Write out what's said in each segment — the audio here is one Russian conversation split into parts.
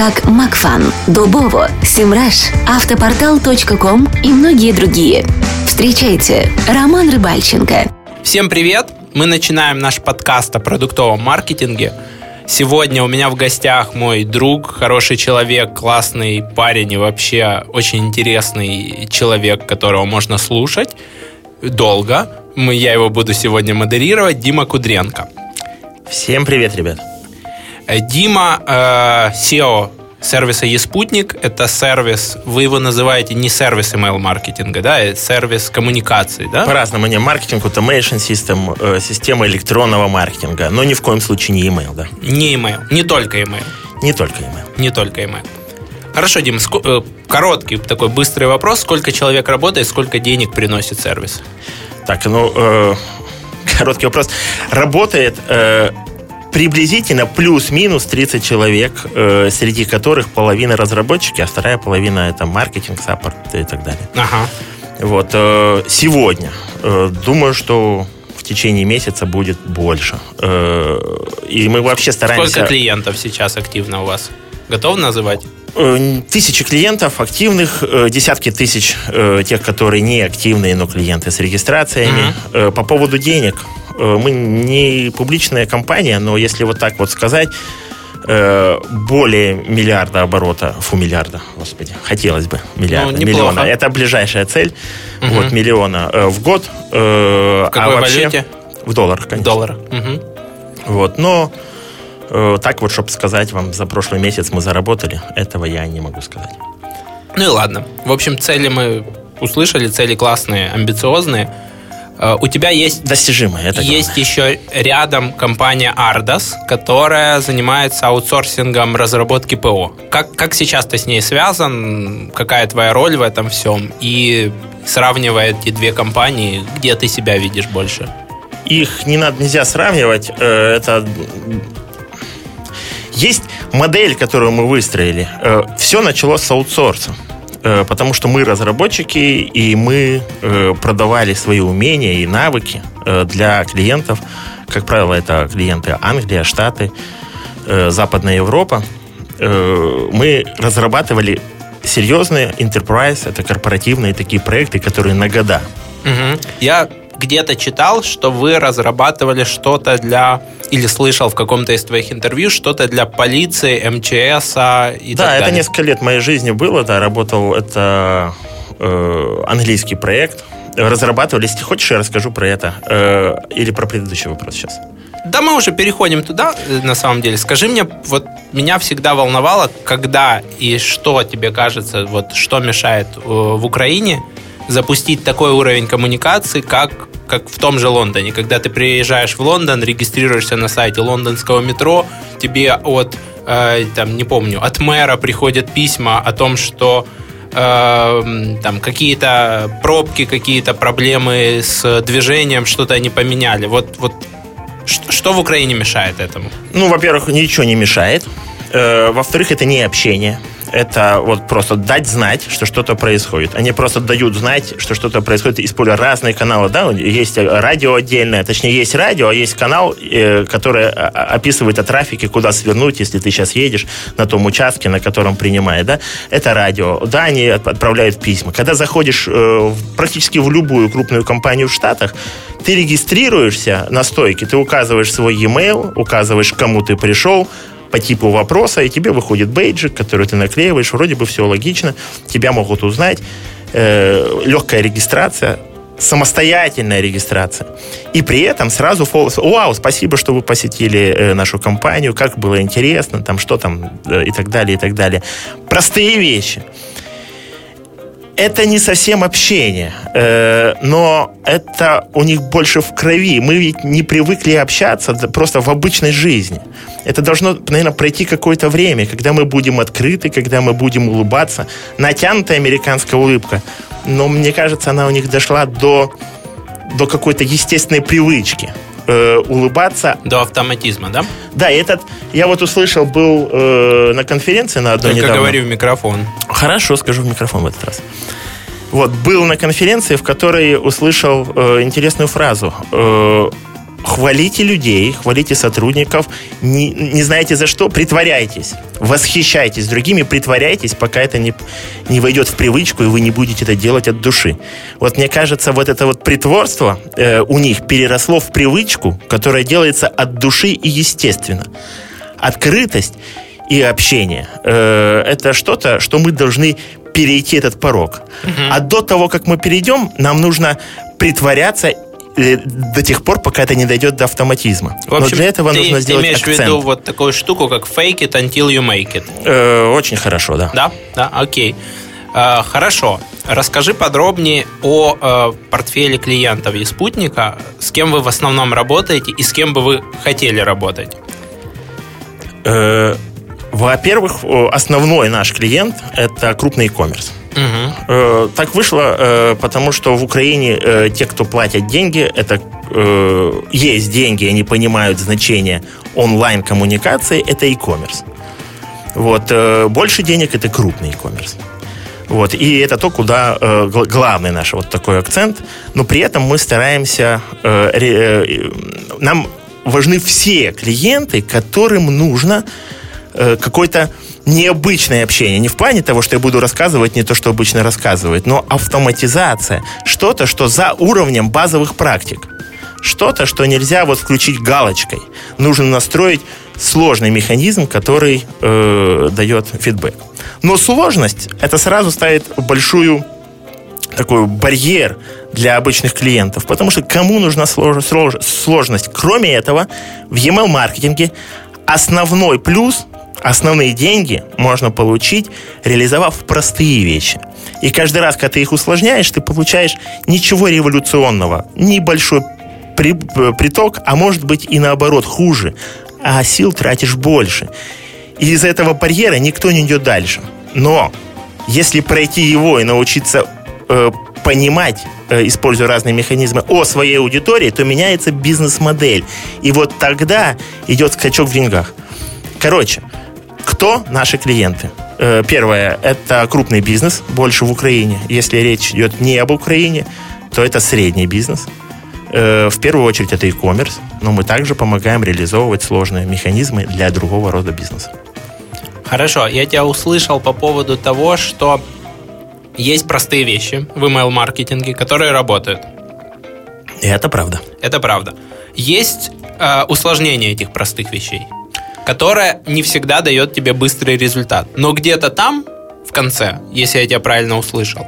как Макфан, Дубово, Симраш, Автопортал.ком и многие другие. Встречайте, Роман Рыбальченко. Всем привет! Мы начинаем наш подкаст о продуктовом маркетинге. Сегодня у меня в гостях мой друг, хороший человек, классный парень и вообще очень интересный человек, которого можно слушать долго. Мы, я его буду сегодня модерировать, Дима Кудренко. Всем привет, ребят. Дима, э, SEO сервиса eSputnik. Это сервис, вы его называете не сервис email-маркетинга, да, это сервис коммуникации, да? По-разному. Не маркетинг, automation system, э, система электронного маркетинга, но ни в коем случае не email, да. Не email, не только email. Не только email. Не только email. Хорошо, Дим, ск- э, короткий такой быстрый вопрос. Сколько человек работает, сколько денег приносит сервис? Так, ну, э, короткий вопрос. Работает э, приблизительно плюс-минус 30 человек, э, среди которых половина разработчики, а вторая половина это маркетинг, саппорт и так далее. Ага. Вот э, сегодня э, думаю, что в течение месяца будет больше. Э, и мы вообще стараемся... Сколько клиентов сейчас активно у вас? Готов называть? Э, Тысячи клиентов активных, э, десятки тысяч тех, которые не активные, но клиенты с регистрациями. Э, По поводу денег, мы не публичная компания, но если вот так вот сказать, э, более миллиарда оборота, фу, миллиарда, господи, хотелось бы миллиарда, Ну, неплохо. миллиона. Это ближайшая цель, Мгм. вот миллиона э, в год. э, В какой а вообще, валюте? В долларах, конечно. Доллара. Мгм. Вот, но э, так вот, чтобы сказать вам, за прошлый месяц мы заработали, этого я не могу сказать. Ну и ладно. В общем, цели мы услышали, цели классные, амбициозные. Э, У тебя есть Достижимое, это Есть еще рядом компания Ardos, которая занимается аутсорсингом разработки ПО. Как, как сейчас ты с ней связан? Какая твоя роль в этом всем? И сравнивая эти две компании, где ты себя видишь больше? их не надо, нельзя сравнивать. Э, Это есть модель, которую мы выстроили. Все началось с аутсорса. Э, Потому что мы разработчики, и мы э, продавали свои умения и навыки э, для клиентов. Как правило, это клиенты Англия, Штаты, Западная Европа. Мы разрабатывали серьезные enterprise, это корпоративные такие проекты, которые на года. Мгм. Я где-то читал, что вы разрабатывали что-то для, или слышал в каком-то из твоих интервью, что-то для полиции, МЧС и да, так это далее. несколько лет моей жизни было, да, работал, это э, английский проект. Разрабатывали, если хочешь, я расскажу про это. Э, или про предыдущий вопрос сейчас. Да, мы уже переходим туда, э, на самом деле. Скажи мне, вот меня всегда волновало, когда и что тебе кажется, вот что мешает э, в Украине запустить такой уровень коммуникации, как, как в том же Лондоне. Когда ты приезжаешь в Лондон, регистрируешься на сайте лондонского метро, тебе от, э, там, не помню, от мэра приходят письма о том, что э, там какие-то пробки, какие-то проблемы с движением, что-то они поменяли. Вот, вот что в Украине мешает этому? Ну, во-первых, ничего не мешает. Э, во-вторых, это не общение. Это вот просто дать знать, что что-то происходит. Они просто дают знать, что что-то происходит, используя разные каналы. Да? Есть радио отдельное, точнее, есть радио, а есть канал, э, который а, описывает о трафике, куда свернуть, если ты сейчас едешь на том участке, на котором принимает. Да? Это радио. Да, они от- отправляют письма. Когда заходишь э, практически в любую крупную компанию в Штатах, ты регистрируешься на стойке, ты указываешь свой e-mail, указываешь, кому ты пришел, по типу вопроса, и тебе выходит бейджик, который ты наклеиваешь, вроде бы все логично, тебя могут узнать. э, легкая регистрация, самостоятельная регистрация. И при этом сразу вау, спасибо, что вы посетили э, нашу компанию, как было интересно, там что там э, и так далее, и так далее. Простые вещи это не совсем общение, э, но это у них больше в крови. Мы ведь не привыкли общаться просто в обычной жизни. Это должно, наверное, пройти какое-то время, когда мы будем открыты, когда мы будем улыбаться. Натянутая американская улыбка. Но мне кажется, она у них дошла до, до какой-то естественной привычки э, улыбаться. До автоматизма, да? Да, этот, я вот услышал, был э, на конференции на одной Только недавно. говори в микрофон. Хорошо, скажу в микрофон в этот раз. Вот, был на конференции, в которой услышал э, интересную фразу. Э, хвалите людей, хвалите сотрудников, не, не знаете за что, притворяйтесь, восхищайтесь другими, притворяйтесь, пока это не, не войдет в привычку, и вы не будете это делать от души. Вот мне кажется, вот это вот притворство э, у них переросло в привычку, которая делается от души и естественно. Открытость и общение э, это что-то, что мы должны перейти этот порог. Угу. А до того, как мы перейдем, нам нужно притворяться до тех пор, пока это не дойдет до автоматизма. В общем, Но для этого ты нужно сделать имеешь акцент. в виду вот такую штуку, как fake it until you make it? Э, очень хорошо, да. Да? Да, окей. Э, хорошо. Расскажи подробнее о э, портфеле клиентов и спутника. С кем вы в основном работаете и с кем бы вы хотели работать? Э, во-первых, основной наш клиент – это крупный e-commerce. Угу. Так вышло, э, потому что в Украине э, те, кто платят деньги, это есть деньги, они понимают значение онлайн-коммуникации, это e-commerce. Вот. Больше денег это крупный e-commerce. Вот. И это то, куда главный наш вот такой акцент. Но при этом мы стараемся... нам важны все клиенты, которым нужно какой-то необычное общение. Не в плане того, что я буду рассказывать не то, что обычно рассказывают, но автоматизация. Что-то, что за уровнем базовых практик. Что-то, что нельзя вот включить галочкой. Нужно настроить сложный механизм, который э, дает фидбэк. Но сложность, это сразу ставит большую такой барьер для обычных клиентов, потому что кому нужна слож, слож, сложность? Кроме этого, в email-маркетинге основной плюс основные деньги можно получить, реализовав простые вещи. И каждый раз, когда ты их усложняешь, ты получаешь ничего революционного, небольшой при, приток, а может быть и наоборот хуже, а сил тратишь больше. И из-за этого барьера никто не идет дальше. Но если пройти его и научиться э, понимать, э, используя разные механизмы, о своей аудитории, то меняется бизнес-модель. И вот тогда идет скачок в деньгах. Короче, кто наши клиенты? Э, первое – это крупный бизнес, больше в Украине. Если речь идет не об Украине, то это средний бизнес. Э, в первую очередь это e-commerce, но мы также помогаем реализовывать сложные механизмы для другого рода бизнеса. Хорошо, я тебя услышал по поводу того, что есть простые вещи в email-маркетинге, которые работают. Это правда. Это правда. Есть э, усложнение этих простых вещей которая не всегда дает тебе быстрый результат. Но где-то там, в конце, если я тебя правильно услышал,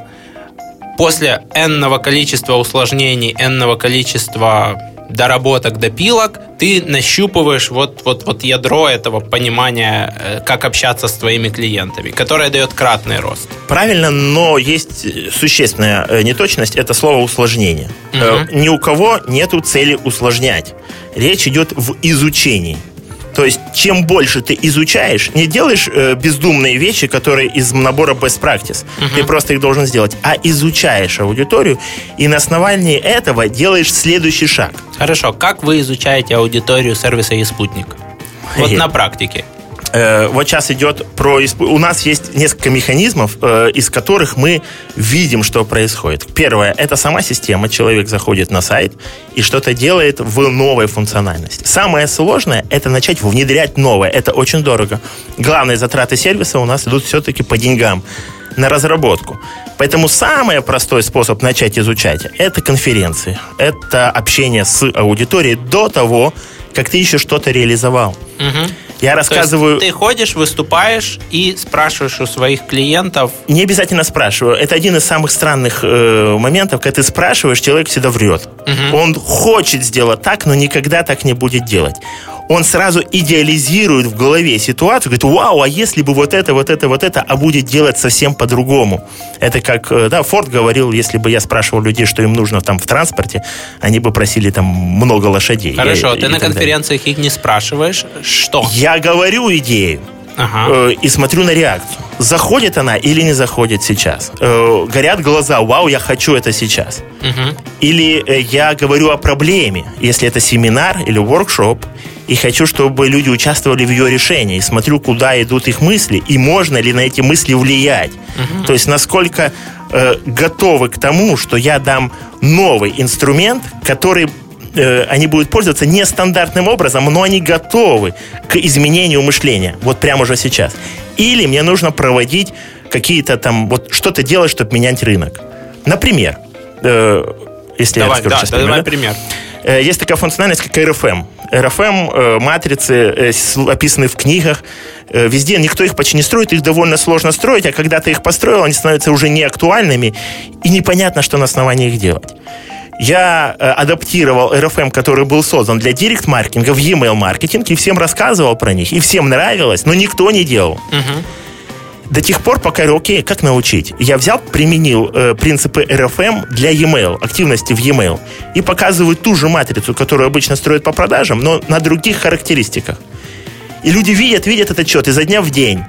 после энного количества усложнений, энного количества доработок, допилок, ты нащупываешь вот, вот, вот ядро этого понимания, э, как общаться с твоими клиентами, которое дает кратный рост. Правильно, но есть существенная э, неточность, это слово усложнение. Угу. Ни у кого нету цели усложнять. Речь идет в изучении. То есть, чем больше ты изучаешь, не делаешь э, бездумные вещи, которые из набора best practice, uh-huh. ты просто их должен сделать, а изучаешь аудиторию и на основании этого делаешь следующий шаг. Хорошо, как вы изучаете аудиторию сервиса и спутник? Вот на практике. Э, вот сейчас идет про... У нас есть несколько механизмов, э, из которых мы видим, что происходит. Первое, это сама система. Человек заходит на сайт и что-то делает в новой функциональности. Самое сложное, это начать внедрять новое. Это очень дорого. Главные затраты сервиса у нас идут все-таки по деньгам на разработку. Поэтому самый простой способ начать изучать – это конференции, это общение с аудиторией до того, как ты еще что-то реализовал. Угу. Я рассказываю... ты ходишь, выступаешь и спрашиваешь у своих клиентов... Не обязательно спрашиваю. Это один из самых странных э, моментов, когда ты спрашиваешь, человек всегда врет. Угу. Он хочет сделать так, но никогда так не будет делать он сразу идеализирует в голове ситуацию, говорит, вау, а если бы вот это, вот это, вот это, а будет делать совсем по-другому. Это как, э, да, Форд говорил, если бы я спрашивал людей, что им нужно там в транспорте, они бы просили там много лошадей. Хорошо, и, ты и на конференциях далее. их не спрашиваешь, что? Я говорю идею. Ага. Э, и смотрю на реакцию. Заходит она или не заходит сейчас. Э, горят глаза, вау, я хочу это сейчас. Угу. Или я говорю о проблеме, если это семинар или воркшоп, и хочу, чтобы люди участвовали в ее решении. Смотрю, куда идут их мысли, и можно ли на эти мысли влиять. Угу. То есть, насколько э, готовы к тому, что я дам новый инструмент, который э, они будут пользоваться нестандартным образом, но они готовы к изменению мышления. Вот прямо уже сейчас. Или мне нужно проводить какие-то там, вот что-то делать, чтобы менять рынок. Например, э, если давай, я расскажу да, сейчас да, пример, давай пример. Э, есть такая функциональность, как RFM. RFM, э, матрицы, э, описаны в книгах. Везде никто их почти не строит, их довольно сложно строить, а когда ты их построил, они становятся уже не актуальными, и непонятно, что на основании их делать. Я адаптировал RFM, который был создан для директ-маркетинга в e-mail маркетинг, и всем рассказывал про них, и всем нравилось, но никто не делал. Угу до тех пор, пока, окей, как научить? Я взял, применил э, принципы RFM для e-mail, активности в e-mail, и показываю ту же матрицу, которую обычно строят по продажам, но на других характеристиках. И люди видят, видят этот счет изо дня в день.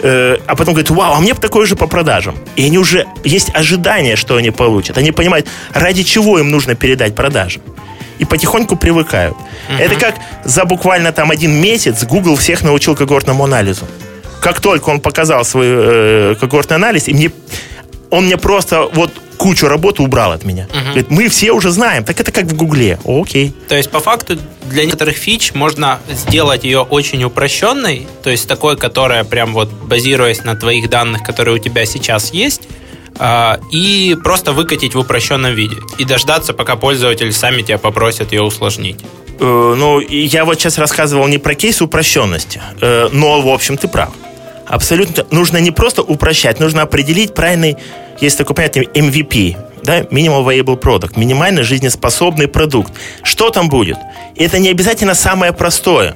Э, а потом говорят, вау, а мне бы такое же по продажам. И они уже, есть ожидание, что они получат. Они понимают, ради чего им нужно передать продажи и потихоньку привыкают. Uh-huh. Это как за буквально там один месяц Google всех научил когортному анализу как только он показал свой э, когортный анализ, и мне, он мне просто вот кучу работы убрал от меня. Угу. Говорит, мы все уже знаем, так это как в Гугле. Окей. То есть, по факту, для некоторых фич можно сделать ее очень упрощенной, то есть такой, которая прям вот базируясь на твоих данных, которые у тебя сейчас есть, а, и просто выкатить в упрощенном виде. И дождаться, пока пользователи сами тебя попросят ее усложнить. Э, ну, я вот сейчас рассказывал не про кейс упрощенности, э, но, в общем, ты прав абсолютно нужно не просто упрощать, нужно определить правильный, есть такой понятие MVP, да, Minimal Viable Product, минимально жизнеспособный продукт. Что там будет? Это не обязательно самое простое,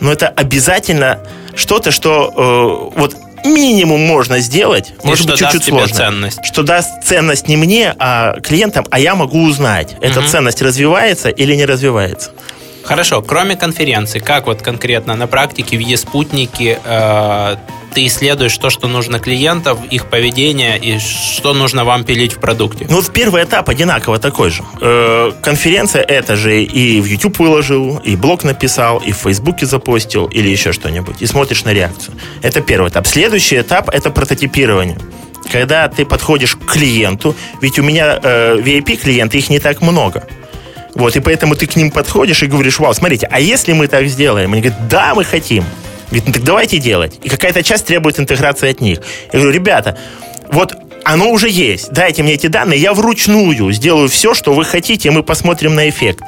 но это обязательно что-то, что э, вот минимум можно сделать, и может быть чуть-чуть сложно. Ценность. Что даст ценность не мне, а клиентам, а я могу узнать, эта угу. ценность развивается или не развивается. Хорошо, кроме конференции, как вот конкретно на практике в Е-спутнике э, ты исследуешь то, что нужно клиентов, их поведение и что нужно вам пилить в продукте? Ну, в первый этап одинаково такой же. Э, конференция это же и в YouTube выложил, и блог написал, и в Фейсбуке запостил, или еще что-нибудь, и смотришь на реакцию. Это первый этап. Следующий этап – это прототипирование когда ты подходишь к клиенту, ведь у меня э, VIP-клиенты, их не так много. Вот, и поэтому ты к ним подходишь и говоришь, вау, смотрите, а если мы так сделаем? Они говорят, да, мы хотим. Говорит, ну так давайте делать. И какая-то часть требует интеграции от них. Я говорю, ребята, вот оно уже есть. Дайте мне эти данные, я вручную сделаю все, что вы хотите, и мы посмотрим на эффект.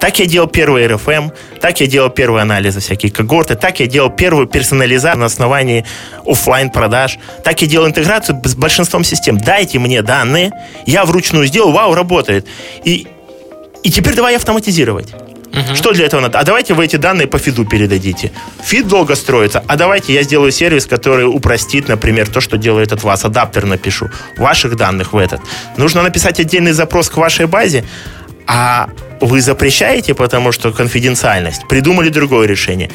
Так я делал первый РФМ, так я делал первые анализы, всякие когорты, так я делал первую персонализацию на основании офлайн продаж, так я делал интеграцию с большинством систем. Дайте мне данные, я вручную сделал, вау, работает. И, и теперь давай автоматизировать. Угу. Что для этого надо? А давайте вы эти данные по фиду передадите. Фид долго строится. А давайте я сделаю сервис, который упростит, например, то, что делает от вас. Адаптер напишу. Ваших данных в этот. Нужно написать отдельный запрос к вашей базе. А вы запрещаете, потому что конфиденциальность. Придумали другое решение.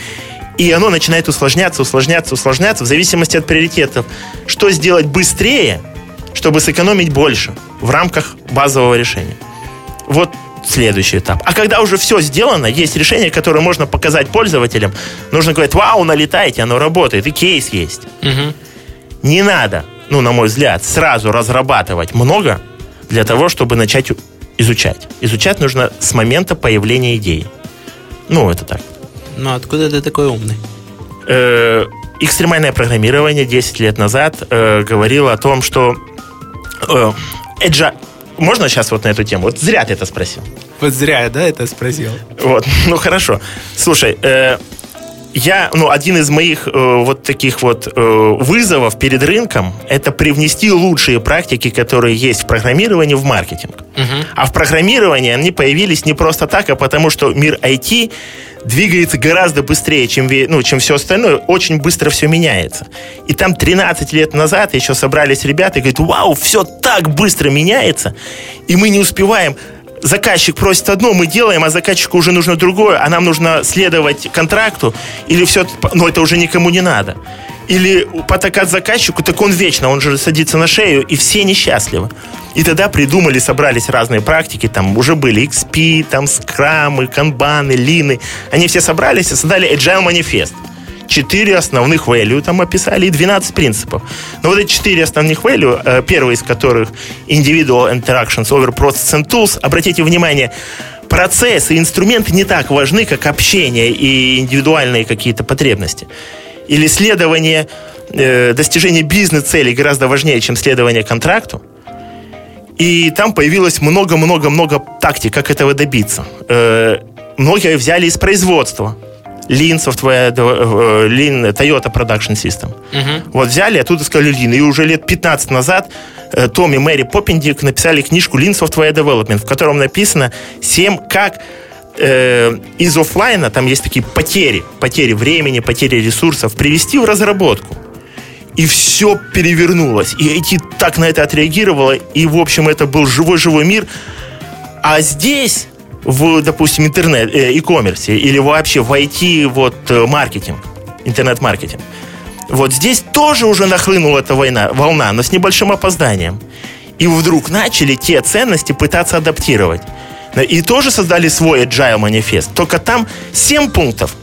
И оно начинает усложняться, усложняться, усложняться в зависимости от приоритетов. Что сделать быстрее, чтобы сэкономить больше в рамках базового решения. Вот следующий этап. А когда уже все сделано, есть решение, которое можно показать пользователям, нужно говорить, вау, налетайте, оно работает, и кейс есть. Угу. Не надо, ну, на мой взгляд, сразу разрабатывать много для того, чтобы начать изучать. Изучать нужно с момента появления идеи. Ну, это так. Ну, откуда ты такой умный? Э, экстремальное программирование 10 лет назад э, говорило о том, что э, можно сейчас вот на эту тему? Вот зря ты это спросил. Вот зря, да, это спросил? Вот, ну хорошо. Слушай, э, я, ну, один из моих э, вот таких вот э, вызовов перед рынком это привнести лучшие практики, которые есть в программировании, в маркетинг. Угу. А в программировании они появились не просто так, а потому что мир IT двигается гораздо быстрее, чем, ну, чем все остальное, очень быстро все меняется. И там 13 лет назад еще собрались ребята и говорят, вау, все так быстро меняется, и мы не успеваем заказчик просит одно, мы делаем, а заказчику уже нужно другое, а нам нужно следовать контракту, или все, но ну, это уже никому не надо. Или потакать заказчику, так он вечно, он же садится на шею, и все несчастливы. И тогда придумали, собрались разные практики, там уже были XP, там скрамы, канбаны, лины. Они все собрались и создали Agile манифест – Четыре основных value там описали и 12 принципов. Но вот эти четыре основных value, э, первый из которых Individual Interactions over Process and Tools, обратите внимание, процесс и инструмент не так важны, как общение и индивидуальные какие-то потребности. Или следование, э, достижение бизнес-целей гораздо важнее, чем следование контракту. И там появилось много-много-много тактик, как этого добиться. Э, многие взяли из производства. Lean Software, Lean Toyota Production System. Угу. Вот взяли, оттуда сказали Lean. И уже лет 15 назад э, Том и Мэри Поппендик написали книжку Lean Software Development, в котором написано 7, как э, из офлайна, там есть такие потери, потери времени, потери ресурсов, привести в разработку. И все перевернулось. И IT так на это отреагировало. И, в общем, это был живой-живой мир. А здесь в, допустим, интернет, э, e-commerce или вообще в IT вот э, маркетинг, интернет-маркетинг. Вот здесь тоже уже нахлынула эта война, волна, но с небольшим опозданием. И вдруг начали те ценности пытаться адаптировать. И тоже создали свой agile манифест. Только там 7 пунктов.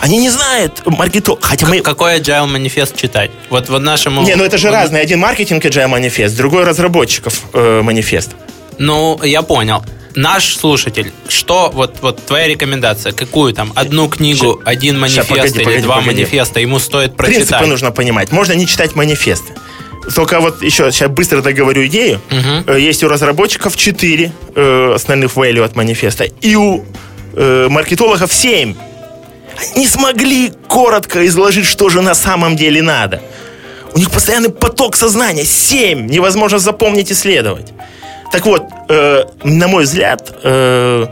Они не знают маркетинг. Хотя мы... Какой agile манифест читать? Вот в нашему... Не, ну это же разные. Один маркетинг agile манифест, другой разработчиков э, манифест. Ну, я понял наш слушатель, что вот, вот твоя рекомендация, какую там одну книгу, Ща, один манифест погоди, или погоди, два погоди. манифеста ему стоит прочитать? Принципы нужно понимать. Можно не читать манифесты. Только вот еще сейчас быстро договорю идею. Угу. Есть у разработчиков 4 э, основных value от манифеста, и у э, маркетологов 7. Не смогли коротко изложить, что же на самом деле надо. У них постоянный поток сознания. 7. Невозможно запомнить и следовать. Так вот, э, на мой взгляд, э,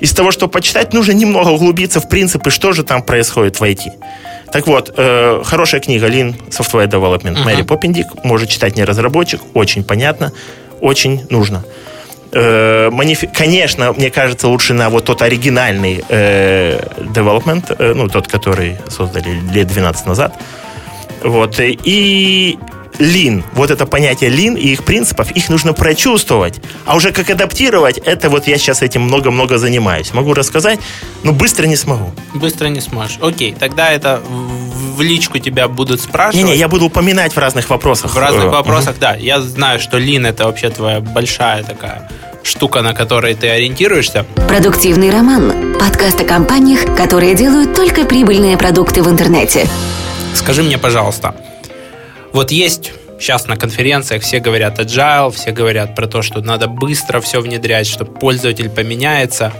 из того, что почитать, нужно немного углубиться в принципы, что же там происходит в IT. Так вот, э, хорошая книга Lean Software Development uh-huh. Мэри Поппендик. Может читать не разработчик, очень понятно, очень нужно. Э, манифи... Конечно, мне кажется, лучше на вот тот оригинальный э, development, э, ну, тот, который создали лет 12 назад. Вот. И лин, вот это понятие лин и их принципов, их нужно прочувствовать. А уже как адаптировать, это вот я сейчас этим много-много занимаюсь. Могу рассказать, но быстро не смогу. Быстро не сможешь. Окей, тогда это в личку тебя будут спрашивать. Не-не, я буду упоминать в разных вопросах. В разных вопросах, угу. да. Я знаю, что лин это вообще твоя большая такая штука, на которой ты ориентируешься. Продуктивный роман. Подкаст о компаниях, которые делают только прибыльные продукты в интернете. Скажи мне, пожалуйста, вот есть сейчас на конференциях все говорят agile, все говорят про то, что надо быстро все внедрять, чтобы пользователь поменяется.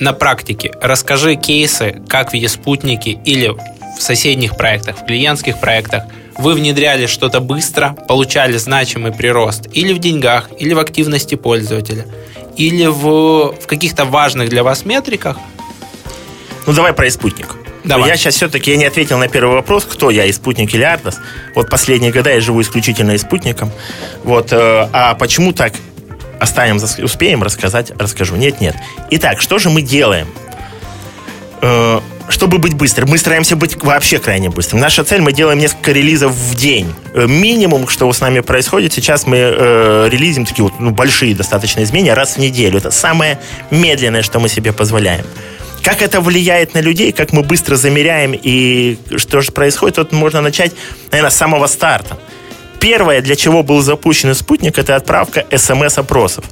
На практике расскажи кейсы, как в еспутнике или в соседних проектах, в клиентских проектах вы внедряли что-то быстро, получали значимый прирост или в деньгах, или в активности пользователя, или в, в каких-то важных для вас метриках. Ну, давай про спутник. Давай. Я сейчас все-таки я не ответил на первый вопрос, кто я, и спутник или Ардос. Вот последние года я живу исключительно и спутником. Вот, э, а почему так? Оставим, успеем рассказать, расскажу. Нет, нет. Итак, что же мы делаем? Э, чтобы быть быстрым, мы стараемся быть вообще крайне быстрым. Наша цель, мы делаем несколько релизов в день. Э, минимум, что с нами происходит, сейчас мы э, релизим такие вот ну, большие достаточно изменения раз в неделю. Это самое медленное, что мы себе позволяем. Как это влияет на людей, как мы быстро замеряем и что же происходит, вот можно начать, наверное, с самого старта. Первое, для чего был запущен спутник, это отправка смс-опросов.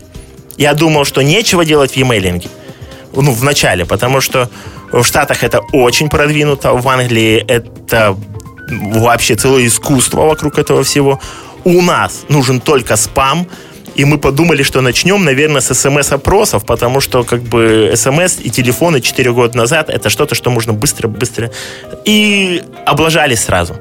Я думал, что нечего делать в e-mailинге. Ну, в начале, потому что в Штатах это очень продвинуто, в Англии это вообще целое искусство вокруг этого всего. У нас нужен только спам, И мы подумали, что начнем, наверное, с смс-опросов, потому что как бы смс и телефоны 4 года назад это что-то, что можно быстро-быстро... И облажались сразу.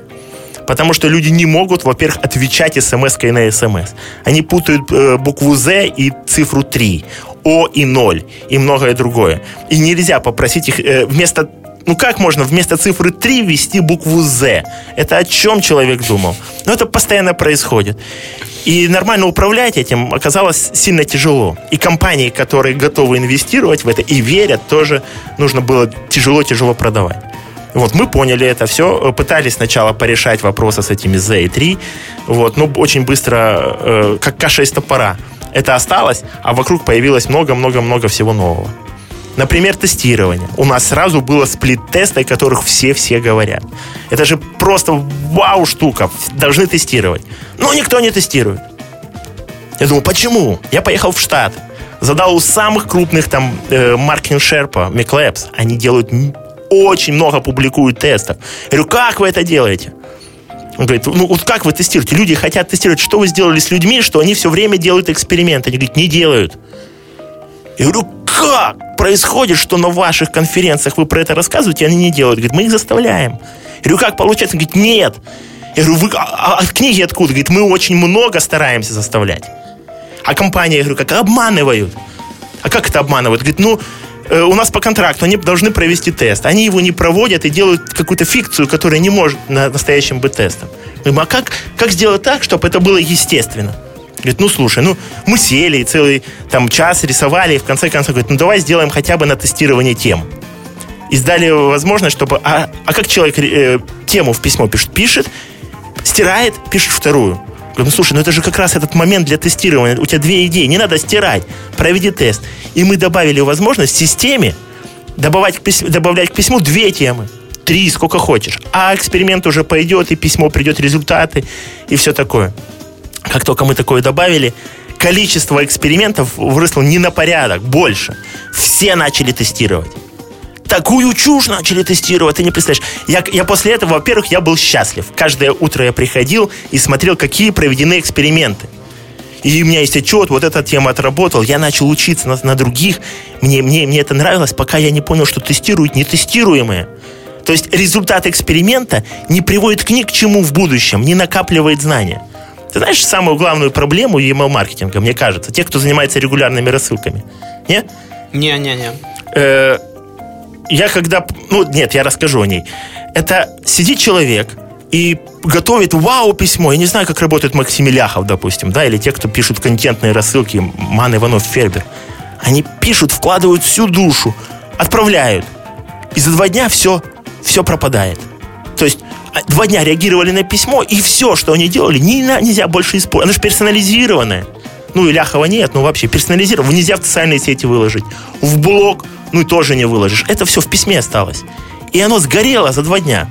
Потому что люди не могут, во-первых, отвечать смс-кой на смс. Они путают э, букву «З» и цифру 3, «О» и 0, и многое другое. И нельзя попросить их э, вместо ну как можно вместо цифры 3 ввести букву «З»? Это о чем человек думал? Но это постоянно происходит. И нормально управлять этим оказалось сильно тяжело. И компании, которые готовы инвестировать в это и верят, тоже нужно было тяжело-тяжело продавать. Вот, мы поняли это все, пытались сначала порешать вопросы с этими Z и 3, вот, но очень быстро, э, как каша из топора, это осталось, а вокруг появилось много-много-много всего нового. Например, тестирование. У нас сразу было сплит-тесты, о которых все-все говорят. Это же просто вау штука. Должны тестировать. Но никто не тестирует. Я думаю, почему? Я поехал в штат. Задал у самых крупных там э, маркетинг шерпа, Миклэпс. Они делают очень много, публикуют тестов. Я говорю, как вы это делаете? Он говорит, ну вот как вы тестируете? Люди хотят тестировать, что вы сделали с людьми, что они все время делают эксперименты. Они говорят, не делают. Я говорю, как происходит, что на ваших конференциях вы про это рассказываете, они не делают? Говорит, мы их заставляем. Я говорю, как получается? Он говорит, нет. Я говорю, вы, а, а книги откуда? Говорит, мы очень много стараемся заставлять. А компания, я говорю, как обманывают. А как это обманывают? Говорит, ну, э, у нас по контракту они должны провести тест. Они его не проводят и делают какую-то фикцию, которая не может на настоящим быть тестом. Говорим, а как, как сделать так, чтобы это было естественно? Говорит, ну слушай, ну мы сели целый там час рисовали, и в конце концов говорит, ну давай сделаем хотя бы на тестирование тем. И сдали возможность, чтобы... А, а как человек э, тему в письмо пишет? Пишет, стирает, пишет вторую. Говорю, ну слушай, ну это же как раз этот момент для тестирования. У тебя две идеи, не надо стирать, проведи тест. И мы добавили возможность в системе добавлять к, письму, добавлять к письму две темы. Три, сколько хочешь. А эксперимент уже пойдет, и письмо придет, результаты, и все такое. Как только мы такое добавили, количество экспериментов выросло не на порядок, больше. Все начали тестировать. Такую чушь начали тестировать, ты не представляешь. Я, я после этого, во-первых, я был счастлив. Каждое утро я приходил и смотрел, какие проведены эксперименты. И у меня есть отчет, вот эта тема отработал. Я начал учиться на, на других. Мне, мне, мне это нравилось, пока я не понял, что тестируют нетестируемые. То есть результат эксперимента не приводит ни к чему в будущем, не накапливает знания. Ты знаешь самую главную проблему email-маркетинга, мне кажется, те, кто занимается регулярными рассылками? Не? Не-не-не. Э, я когда... Ну, нет, я расскажу о ней. Это сидит человек и готовит вау-письмо. Я не знаю, как работает Максим Иляхов, допустим, да, или те, кто пишут контентные рассылки, Ман Иванов, Фербер. Они пишут, вкладывают всю душу, отправляют. И за два дня все, все пропадает. То есть два дня реагировали на письмо, и все, что они делали, не, нельзя больше использовать. Оно же персонализированное. Ну, и Ляхова нет, ну вообще персонализировано. Нельзя в социальные сети выложить. В блог, ну, тоже не выложишь. Это все в письме осталось. И оно сгорело за два дня.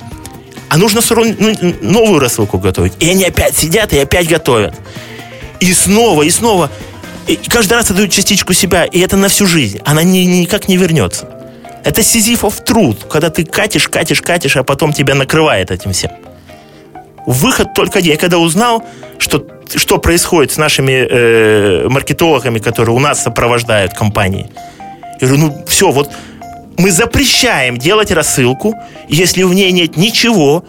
А нужно ну, новую рассылку готовить. И они опять сидят и опять готовят. И снова, и снова. И каждый раз отдают частичку себя, и это на всю жизнь. Она ни, никак не вернется. Это сизифов труд, когда ты катишь, катишь, катишь, а потом тебя накрывает этим всем. Выход только один. Я когда узнал, что, что происходит с нашими э, маркетологами, которые у нас сопровождают компании, я говорю, ну все, вот мы запрещаем делать рассылку, если в ней нет ничего,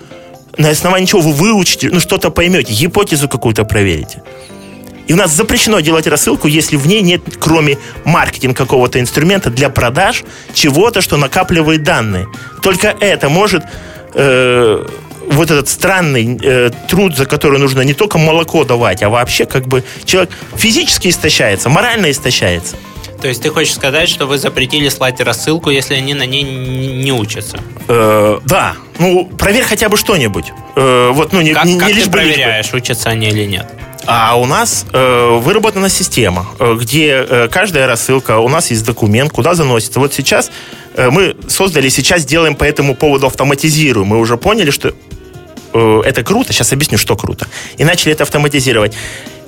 на основании чего вы выучите, ну что-то поймете, гипотезу какую-то проверите. И у нас запрещено делать рассылку, если в ней нет, кроме маркетинга какого-то инструмента для продаж, чего-то, что накапливает данные. Только это может э, вот этот странный э, труд, за который нужно не только молоко давать, а вообще как бы человек физически истощается, морально истощается. То есть ты хочешь сказать, что вы запретили слать рассылку, если они на ней не учатся? Э, да. Ну, проверь хотя бы что-нибудь. Э, вот, ну, не, как не, как не ты проверяешь, учатся они или нет? А у нас э, выработана система, э, где э, каждая рассылка, у нас есть документ, куда заносится. Вот сейчас э, мы создали, сейчас делаем по этому поводу автоматизируем. Мы уже поняли, что э, это круто. Сейчас объясню, что круто. И начали это автоматизировать.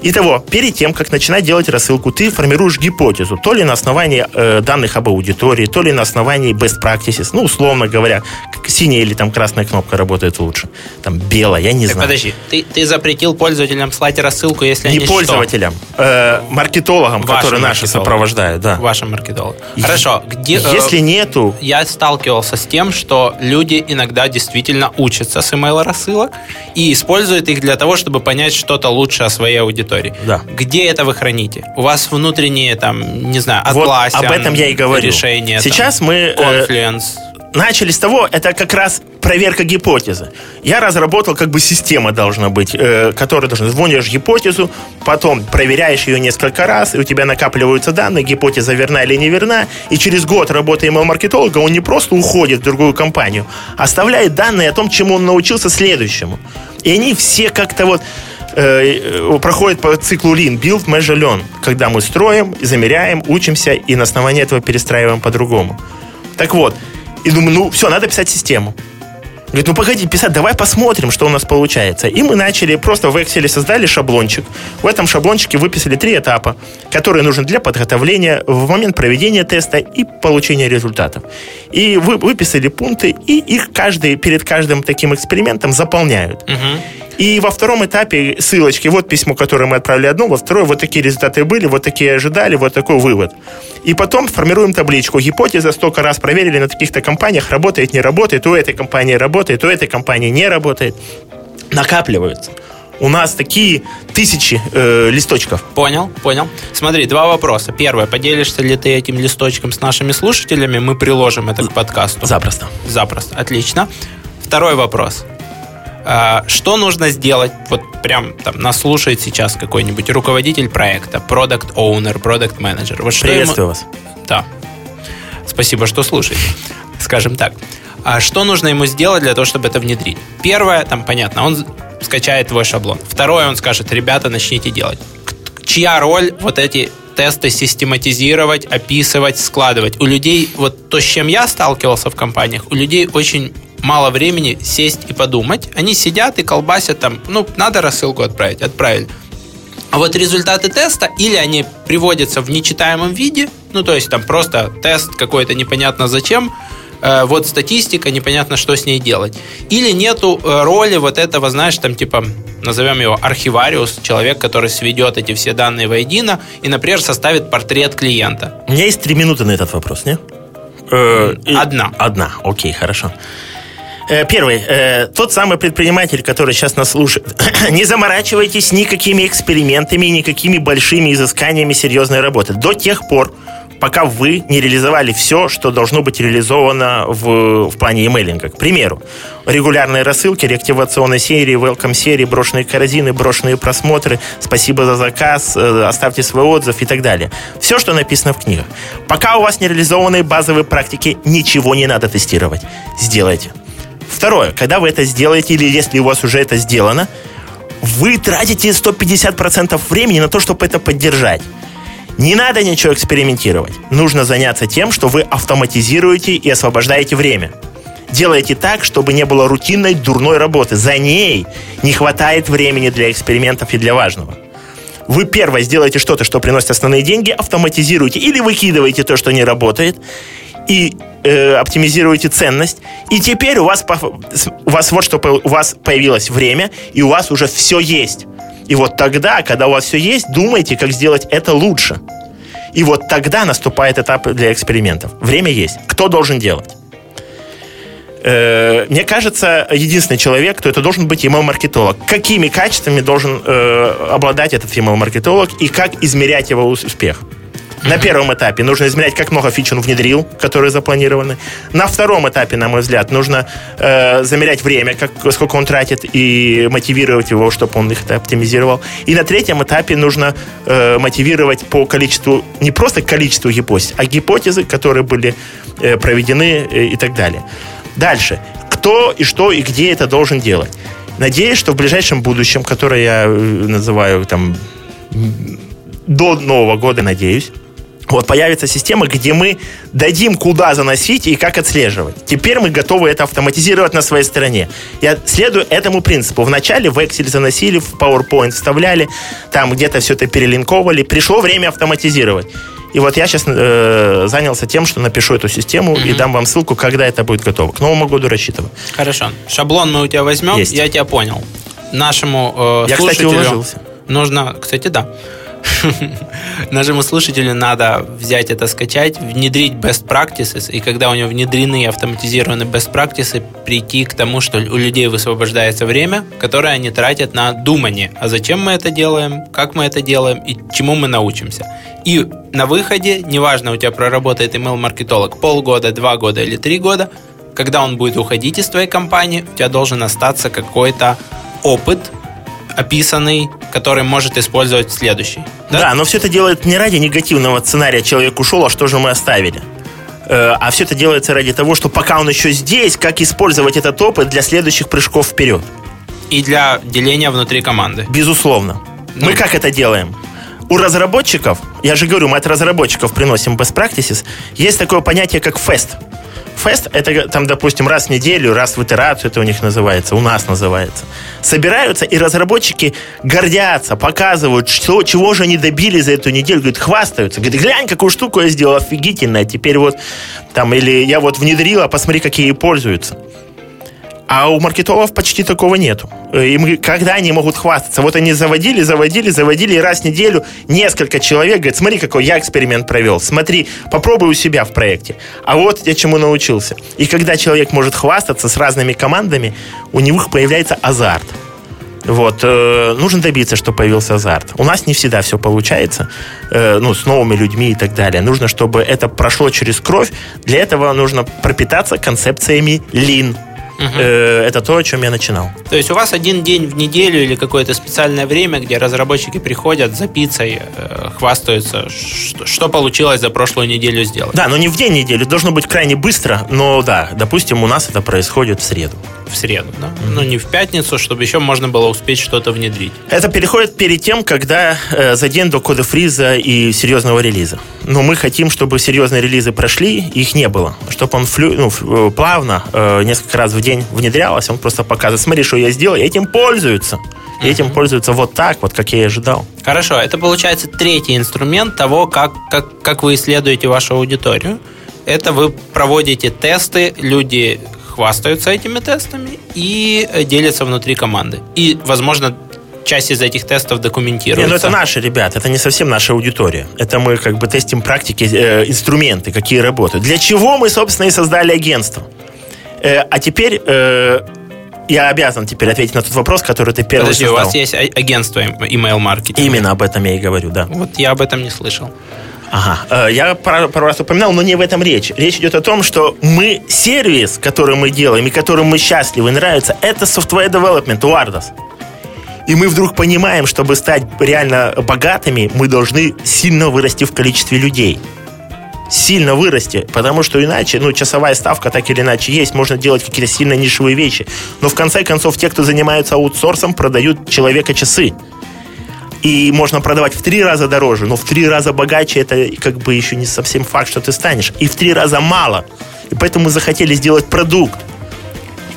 Итого, перед тем, как начинать делать рассылку, ты формируешь гипотезу, то ли на основании э, данных об аудитории, то ли на основании best practices, ну, условно говоря, синяя или там красная кнопка работает лучше, там белая, я не Так, знаю. подожди, ты, ты запретил пользователям слать рассылку, если Не они пользователям, э, маркетологам, Вашим которые наши сопровождают, да. что? Вашим маркетологам. Хорошо, где... э, Если нету, я сталкивался с тем, что люди иногда действительно учатся с email-рассылок и используют их для того, чтобы понять что-то лучше о своей аудитории. Да. Где это вы храните? У вас внутренние, там, не знаю, вот Atlassian об этом я и говорю. решения. там, Сейчас мы э, Confluence. начали с того, это как раз проверка гипотезы. Я разработал, как бы система должна быть, э, которая должна... Звонишь гипотезу, потом проверяешь ее несколько раз, и у тебя накапливаются данные, гипотеза верна или не верна, и через год работы email-маркетолога он не просто уходит в другую компанию, а оставляет данные о том, чему он научился следующему. И они все как-то вот э, проходят по циклу Lean, Build, Measure, Learn, когда мы строим, замеряем, учимся и на основании этого перестраиваем по-другому. Так вот, и думаю, ну все, надо писать систему. Говорит, ну погоди, писать, давай посмотрим, что у нас получается. И мы начали, просто в Excel создали шаблончик. В этом шаблончике выписали три этапа, которые нужны для подготовления в момент проведения теста и получения результатов. И вы, выписали пункты, и их каждый, перед каждым таким экспериментом заполняют. И во втором этапе ссылочки, вот письмо, которое мы отправили одно, во второе, вот такие результаты были, вот такие ожидали, вот такой вывод. И потом формируем табличку. Гипотеза столько раз проверили на таких-то компаниях, работает, не работает, у этой компании работает, у этой компании не работает. Накапливаются. У нас такие тысячи э, листочков. Понял, понял. Смотри, два вопроса. Первое, поделишься ли ты этим листочком с нашими слушателями? Мы приложим это к подкасту. Запросто. Запросто. Отлично. Второй вопрос. А, Что нужно сделать? Вот прям там нас слушает сейчас какой-нибудь руководитель проекта, продукт оунер продукт менеджер. Вот что ему- Приветствую вас. Да. Спасибо, что слушаете. Скажем так. А что нужно ему сделать для того, чтобы это внедрить? Первое, там понятно, он скачает твой шаблон. Второе, он скажет, ребята, начните делать. Чья роль вот эти тесты систематизировать, описывать, складывать? У людей, вот то, с чем я сталкивался в компаниях, у людей очень мало времени сесть и подумать. Они сидят и колбасят там, ну, надо рассылку отправить, отправили. А вот результаты теста или они приводятся в нечитаемом виде, ну то есть там просто тест какой-то непонятно зачем, э, вот статистика, непонятно, что с ней делать. Или нету э, роли вот этого, знаешь, там типа, назовем его архивариус, человек, который сведет эти все данные воедино и, например, составит портрет клиента. У меня есть три минуты на этот вопрос, не? Э, Одна. Одна, окей, хорошо. Первый. э, Тот самый предприниматель, который сейчас нас слушает. Не заморачивайтесь никакими экспериментами, никакими большими изысканиями серьезной работы. До тех пор, пока вы не реализовали все, что должно быть реализовано в, в плане емейлинга. К примеру, регулярные рассылки, реактивационной серии, welcome серии, брошенные корзины, брошенные просмотры, спасибо за заказ, э, оставьте свой отзыв и так далее. Все, что написано в книгах. Пока у вас не реализованы базовые практики, ничего не надо тестировать. Сделайте. Второе, когда вы это сделаете, или если у вас уже это сделано, вы тратите 150% времени на то, чтобы это поддержать. Не надо ничего экспериментировать. Нужно заняться тем, что вы автоматизируете и освобождаете время. Делайте так, чтобы не было рутинной дурной работы. За ней не хватает времени для экспериментов и для важного. Вы первое сделаете что-то, что приносит основные деньги, автоматизируете или выкидываете то, что не работает, и э, оптимизируете ценность. И теперь у вас, у вас вот что у вас появилось время, и у вас уже все есть. И вот тогда, когда у вас все есть, думайте, как сделать это лучше. И вот тогда наступает этап для экспериментов. Время есть. Кто должен делать? Э, мне кажется, единственный человек, кто это должен быть email-маркетолог. Какими качествами должен э, обладать этот email-маркетолог и как измерять его ус- успех? На первом этапе нужно измерять, как много фич он внедрил, которые запланированы. На втором этапе, на мой взгляд, нужно э, замерять время, как, сколько он тратит, и мотивировать его, чтобы он их это оптимизировал. И на третьем этапе нужно э, мотивировать по количеству, не просто количеству гипотез, а гипотезы, которые были э, проведены э, и так далее. Дальше. Кто и что и где это должен делать? Надеюсь, что в ближайшем будущем, которое я э, называю там до Нового года, надеюсь, вот появится система, где мы дадим, куда заносить и как отслеживать. Теперь мы готовы это автоматизировать на своей стороне. Я следую этому принципу. Вначале в Excel заносили, в PowerPoint вставляли, там где-то все это перелинковали. Пришло время автоматизировать. И вот я сейчас э, занялся тем, что напишу эту систему mm-hmm. и дам вам ссылку, когда это будет готово. К Новому году рассчитываю. Хорошо. Шаблон мы у тебя возьмем. Есть. Я тебя понял. Нашему э, я, слушателю кстати, уложился. нужно, кстати, да. Нашему слушателю надо взять это, скачать, внедрить best practices, и когда у него внедрены автоматизированные best practices, прийти к тому, что у людей высвобождается время, которое они тратят на думание. А зачем мы это делаем, как мы это делаем и чему мы научимся. И на выходе, неважно, у тебя проработает email-маркетолог полгода, два года или три года, когда он будет уходить из твоей компании, у тебя должен остаться какой-то опыт, описанный, который может использовать следующий. Да? да, но все это делает не ради негативного сценария «человек ушел, а что же мы оставили?» э, а все это делается ради того, что пока он еще здесь, как использовать этот опыт для следующих прыжков вперед. И для деления внутри команды. Безусловно. Ну. Мы как это делаем? У разработчиков, я же говорю, мы от разработчиков приносим best practices, есть такое понятие, как фест – фест, это там, допустим, раз в неделю, раз в итерацию, это у них называется, у нас называется. Собираются, и разработчики гордятся, показывают, что, чего же они добили за эту неделю. Говорят, хвастаются. Говорят, глянь, какую штуку я сделал, офигительно. Теперь вот там, или я вот внедрила, посмотри, какие пользуются. А у маркетологов почти такого нету. Им, когда они могут хвастаться? Вот они заводили, заводили, заводили, и раз в неделю несколько человек говорят, смотри, какой я эксперимент провел, смотри, попробуй у себя в проекте. А вот я чему научился. И когда человек может хвастаться с разными командами, у них появляется азарт. Вот, э, нужно добиться, чтобы появился азарт. У нас не всегда все получается, э, ну, с новыми людьми и так далее. Нужно, чтобы это прошло через кровь. Для этого нужно пропитаться концепциями Lean Угу. Это то, о чем я начинал. То есть у вас один день в неделю или какое-то специальное время, где разработчики приходят за пиццей, э, хвастаются, что, получилось за прошлую неделю сделать. Да, но не в день недели, должно быть крайне быстро, но да, допустим, у нас это происходит в среду в среду, да? Mm-hmm. Ну, не в пятницу, чтобы еще можно было успеть что-то внедрить. Это переходит перед тем, когда э, за день до кода фриза и серьезного релиза. Но мы хотим, чтобы серьезные релизы прошли, их не было. Чтобы он флю, ну, э, плавно, э, несколько раз в день внедрялось, он просто показывает, смотри, что я сделал, и этим пользуются. И этим пользуются вот так, вот как я и ожидал. Хорошо, это получается третий инструмент того, как, как, как вы исследуете вашу аудиторию. Это вы проводите тесты, люди хвастаются этими тестами и делятся внутри команды. И, возможно, часть из этих тестов документируется. Не, ну это наши ребята, это не совсем наша аудитория. Это мы как бы тестим практики, э, инструменты, какие работают. Для чего мы, собственно, и создали агентство. Э, а теперь э, я обязан теперь ответить на тот вопрос, который ты первый Подожди, создал. у вас есть а, агентство email маркетинга? Именно об этом я и говорю, да. Вот я об этом не слышал. Ага. Э, я пару, пару раз упоминал, но не в этом речь. Речь идет о том, что мы сервис, который мы делаем и которым мы счастливы, нравится, это software development, Wardus. И мы вдруг понимаем, чтобы стать реально богатыми, мы должны сильно вырасти в количестве людей. Сильно вырасти, потому что иначе, ну, часовая ставка так или иначе есть, можно делать какие-то сильно нишевые вещи. Но в конце концов, те, кто занимаются аутсорсом, продают человека часы и можно продавать в три раза дороже, но в три раза богаче это как бы еще не совсем факт, что ты станешь. И в три раза мало. И поэтому мы захотели сделать продукт,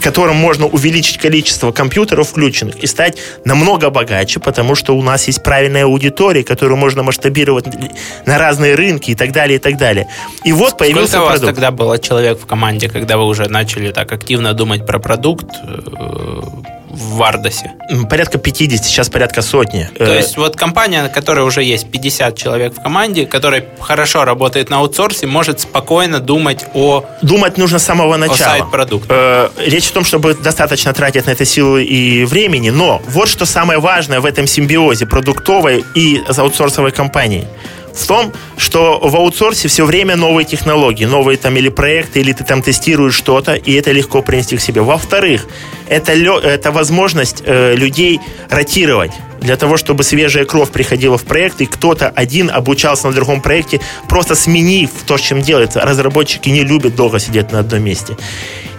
которым можно увеличить количество компьютеров включенных и стать намного богаче, потому что у нас есть правильная аудитория, которую можно масштабировать на разные рынки и так далее, и так далее. И вот появился Сколько у вас тогда было человек в команде, когда вы уже начали так активно думать про продукт, э, в Вардосе? Порядка 50, сейчас порядка сотни. То э, есть вот компания, которая уже есть 50 человек в команде, которая хорошо работает на аутсорсе, может спокойно думать о... Думать нужно с самого начала. О сайт-продукт. Э, речь о том, чтобы достаточно тратить на это силы и времени, но вот что самое важное в этом симбиозе продуктовой и аутсорсовой компании – в том, что в аутсорсе все время новые технологии, новые там или проекты, или ты там тестируешь что-то, и это легко принести к себе. Во-вторых, это, это возможность э, людей ротировать для того, чтобы свежая кровь приходила в проект, и кто-то один обучался на другом проекте, просто сменив то, чем делается. Разработчики не любят долго сидеть на одном месте.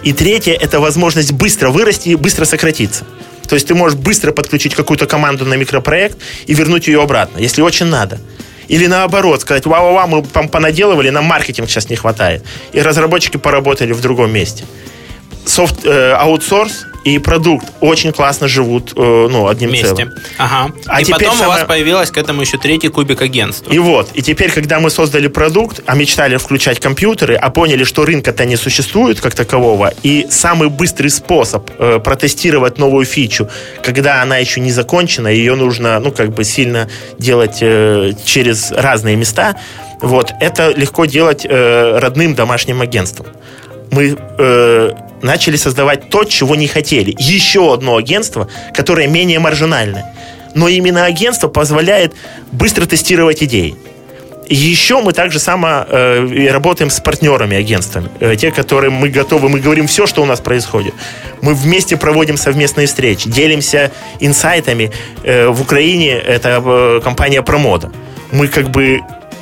И третье, это возможность быстро вырасти и быстро сократиться. То есть ты можешь быстро подключить какую-то команду на микропроект и вернуть ее обратно, если очень надо. Или наоборот, сказать, вау-вау, мы там понаделывали, нам маркетинг сейчас не хватает. И разработчики поработали в другом месте. Софт, э, аутсорс и продукт очень классно живут э, ну, одним Вместе. целым. Ага. А и потом у самое- вас появилась к этому еще третий кубик агентства. И вот, и теперь, когда мы создали продукт, а мечтали включать компьютеры, а поняли, что рынка-то не существует как такового, и самый быстрый способ э, протестировать новую фичу, когда она еще не закончена, ее нужно, ну, как бы сильно делать э, через разные места, вот, это легко делать э, родным домашним агентством. Мы э, начали создавать то, чего не хотели. Еще одно агентство, которое менее маржинальное. Но именно агентство позволяет быстро тестировать идеи. Еще мы также само э, работаем с партнерами агентствами, э, те, которые мы готовы, мы говорим все, что у нас происходит. Мы вместе проводим совместные встречи, делимся инсайтами. Э, в Украине это э, компания Промода. Мы как бы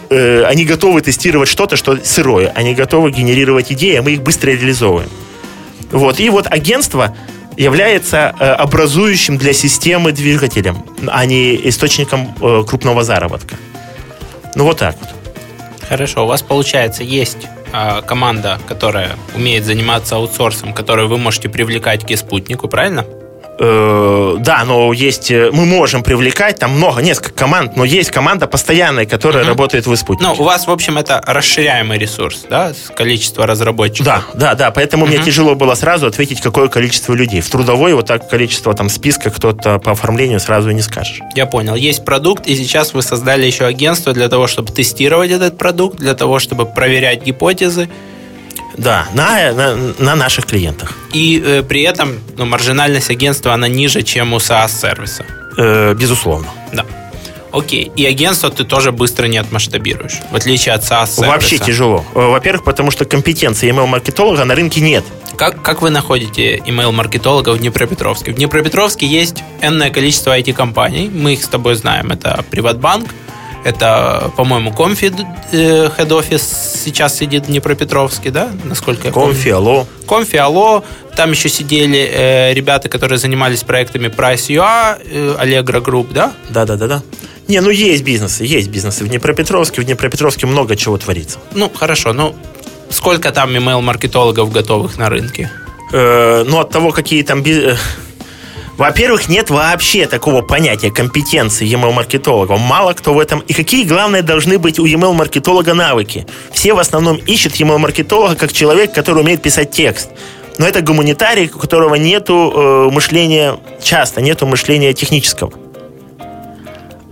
э, они готовы тестировать что-то, что сырое. Они готовы генерировать идеи, а мы их быстро реализовываем. Вот. И вот агентство является э, образующим для системы двигателем, а не источником э, крупного заработка. Ну вот так вот. Хорошо, у вас получается есть а, команда, которая умеет заниматься аутсорсом, которую вы можете привлекать к спутнику, правильно? Э, да, но есть, э, мы можем привлекать, там много, несколько команд, но есть команда постоянная, которая Мгм. работает в испутнике. Ну, у вас, в общем, это расширяемый ресурс, да, количество разработчиков. Да, да, да, поэтому мне Мгм. тяжело было сразу ответить, какое количество людей. В трудовой вот так количество там списка кто-то по оформлению сразу и не скажешь. Я понял. Есть продукт, и сейчас вы создали еще агентство для того, чтобы тестировать этот продукт, для того, чтобы проверять гипотезы, Да, на, на, на наших клиентах. и э, при этом ну, маржинальность агентства, она ниже, чем у SaaS-сервиса. Э, безусловно. Да. Окей. И агентство ты тоже быстро не отмасштабируешь, в отличие от SaaS-сервиса. Вообще тяжело. Э, Во-первых, потому что компетенции email-маркетолога на рынке нет. Как, как вы находите email-маркетолога в Днепропетровске? В Днепропетровске есть энное количество IT-компаний. Мы их с тобой знаем. Это Приватбанк, это, по-моему, Комфи э, Head Office сейчас сидит в Днепропетровске, да? Насколько я помню. Конфи, алло. Конфи, алло. Там еще сидели э, ребята, которые занимались проектами Price.ua, э, Allegro Group, да? Да-да-да-да. Не, ну есть бизнесы, есть бизнесы. В Днепропетровске, в Днепропетровске много чего творится. Ну, хорошо. Ну, сколько там email-маркетологов готовых на рынке? Э, ну, от того, какие там... Во-первых, нет вообще такого понятия компетенции email-маркетолога. Мало кто в этом... И какие, главное, должны быть у email-маркетолога навыки? Все в основном ищут email-маркетолога как человек, который умеет писать текст. Но это гуманитарий, у которого нету э, мышления, часто нету мышления технического.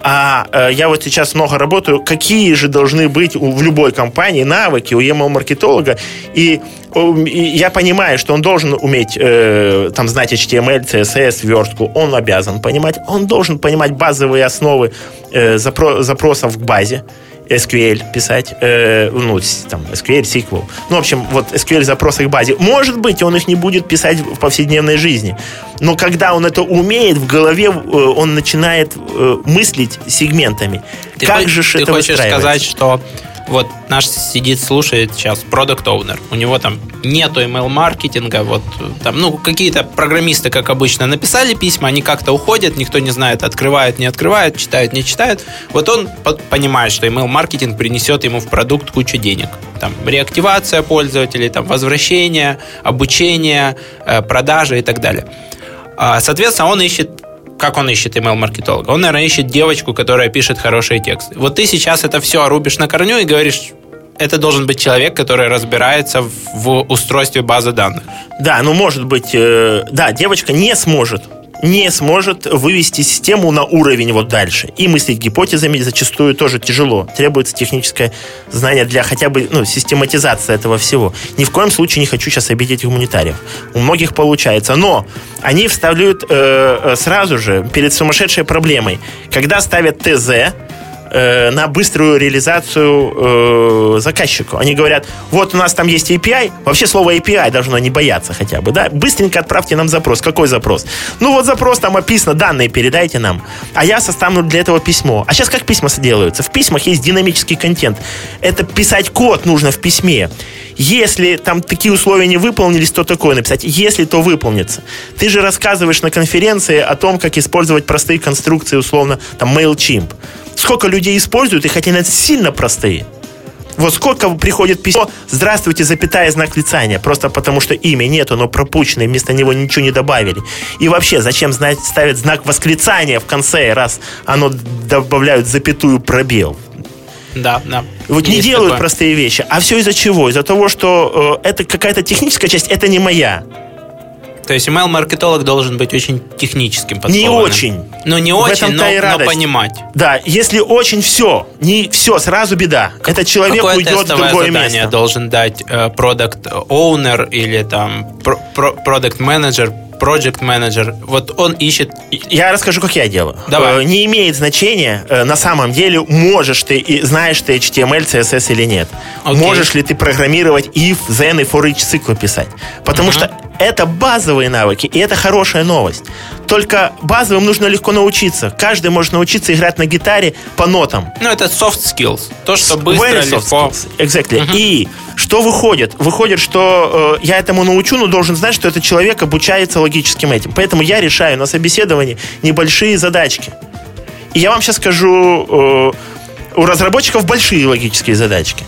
А э, я вот сейчас много работаю. Какие же должны быть у, в любой компании навыки у email-маркетолога? И, и я понимаю, что он должен уметь э, там знать HTML, CSS, верстку. Он обязан понимать. Он должен понимать базовые основы э, запро- запросов к базе. SQL писать, э, ну, там, SQL, SQL. Ну, в общем, вот SQL запросы к базе. Может быть, он их не будет писать в повседневной жизни. Но когда он это умеет, в голове э, он начинает э, мыслить сегментами. Ты, как же ты это хочешь выстраивается? сказать, что вот наш сидит, слушает сейчас продукт оунер у него там нету email-маркетинга, вот там, ну, какие-то программисты, как обычно, написали письма, они как-то уходят, никто не знает, открывает, не открывает, читает, не читает. Вот он по- понимает, что email-маркетинг принесет ему в продукт кучу денег. Там реактивация пользователей, там возвращение, обучение, э, продажи и так далее. А, Соответственно, он ищет как он ищет email-маркетолога? Он, наверное, ищет девочку, которая пишет хорошие тексты. Вот ты сейчас это все рубишь на корню и говоришь, это должен быть человек, который разбирается в, устройстве базы данных. Да, ну может быть, э, да, девочка не сможет не сможет вывести систему на уровень вот дальше. И мыслить гипотезами зачастую тоже тяжело. Требуется техническое знание для хотя бы ну, систематизации этого всего. Ни в коем случае не хочу сейчас обидеть гуманитариев. У многих получается. Но они вставляют э, э, сразу же перед сумасшедшей проблемой. Когда ставят ТЗ, э, на быструю реализацию э, заказчику. Они говорят, вот у нас там есть API, вообще слово API должно не бояться хотя бы, да, быстренько отправьте нам запрос. Какой запрос? Ну вот запрос там описано, данные передайте нам, а я составлю для этого письмо. А сейчас как письма делаются? В письмах есть динамический контент. Это писать код нужно в письме. Если там такие условия не выполнились, то такое написать. Если то выполнится. Ты же рассказываешь на конференции о том, как использовать простые конструкции, условно, там, MailChimp. Сколько людей используют, и хотя они сильно простые. Вот сколько приходит письмо «Здравствуйте, запятая знак лицания», просто потому что имя нет, оно пропущено, и вместо него ничего не добавили. И вообще, зачем знать, ставить знак восклицания в конце, раз оно добавляют запятую пробел? Да, да. Вот не делают такое. простые вещи. А все из-за чего? Из-за того, что э, это какая-то техническая часть, это не моя. То есть email-маркетолог должен быть очень техническим Не очень. Ну, не очень, но, но понимать. Да, если очень все, не все, сразу беда. Этот человек Какое уйдет в другое задание место. должен дать э, owner или там продукт менеджер project менеджер, вот он ищет... Я расскажу, как я делаю. Давай. Э, не имеет значения, э, на самом деле, можешь ты и знаешь ты HTML, CSS или нет. Okay. Можешь ли ты программировать if, then и for each циклы писать. Потому uh-huh. что это базовые навыки, и это хорошая новость. Только базовым нужно легко научиться. Каждый может научиться играть на гитаре по нотам. Ну, это soft skills. То, что быстро, Very легко. Skills. Exactly. Uh-huh. И что выходит? Выходит, что э, я этому научу, но должен знать, что этот человек обучается логическим этим. Поэтому я решаю на собеседовании небольшие задачки. И я вам сейчас скажу, э, у разработчиков большие логические задачки.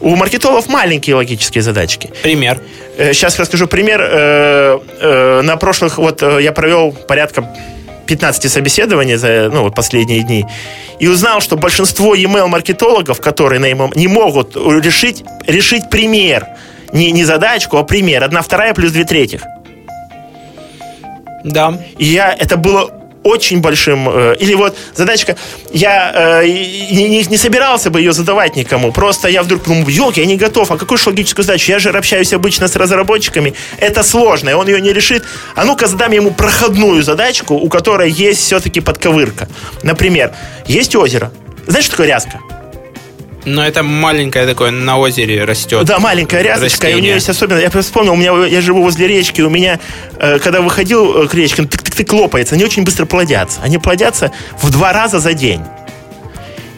У маркетологов маленькие логические задачки. Пример. Сейчас э, расскажу пример. Э, э, на прошлых, вот я провел порядка 15 собеседований за ну, вот последние дни и узнал, что большинство email-маркетологов, которые на email, не могут решить, решить пример. Не, не задачку, а пример. Одна вторая плюс две третьих. Да. И я, это было очень большим... Э, или вот задачка, я э, не, не собирался бы ее задавать никому, просто я вдруг думаю, елки, я не готов, а какую же логическую задачу? Я же общаюсь обычно с разработчиками, это сложно, и он ее не решит. А ну-ка задам ему проходную задачку, у которой есть все-таки подковырка. Например, есть озеро. Знаешь, что такое ряска? Но это маленькое такое на озере растет. Да, маленькая рясочка, и у нее есть особенно. Я вспомнил, у меня я живу возле речки, у меня, э, когда выходил э, к речке, он тык-тык-тык лопается, они очень быстро плодятся. Они плодятся в два раза за день.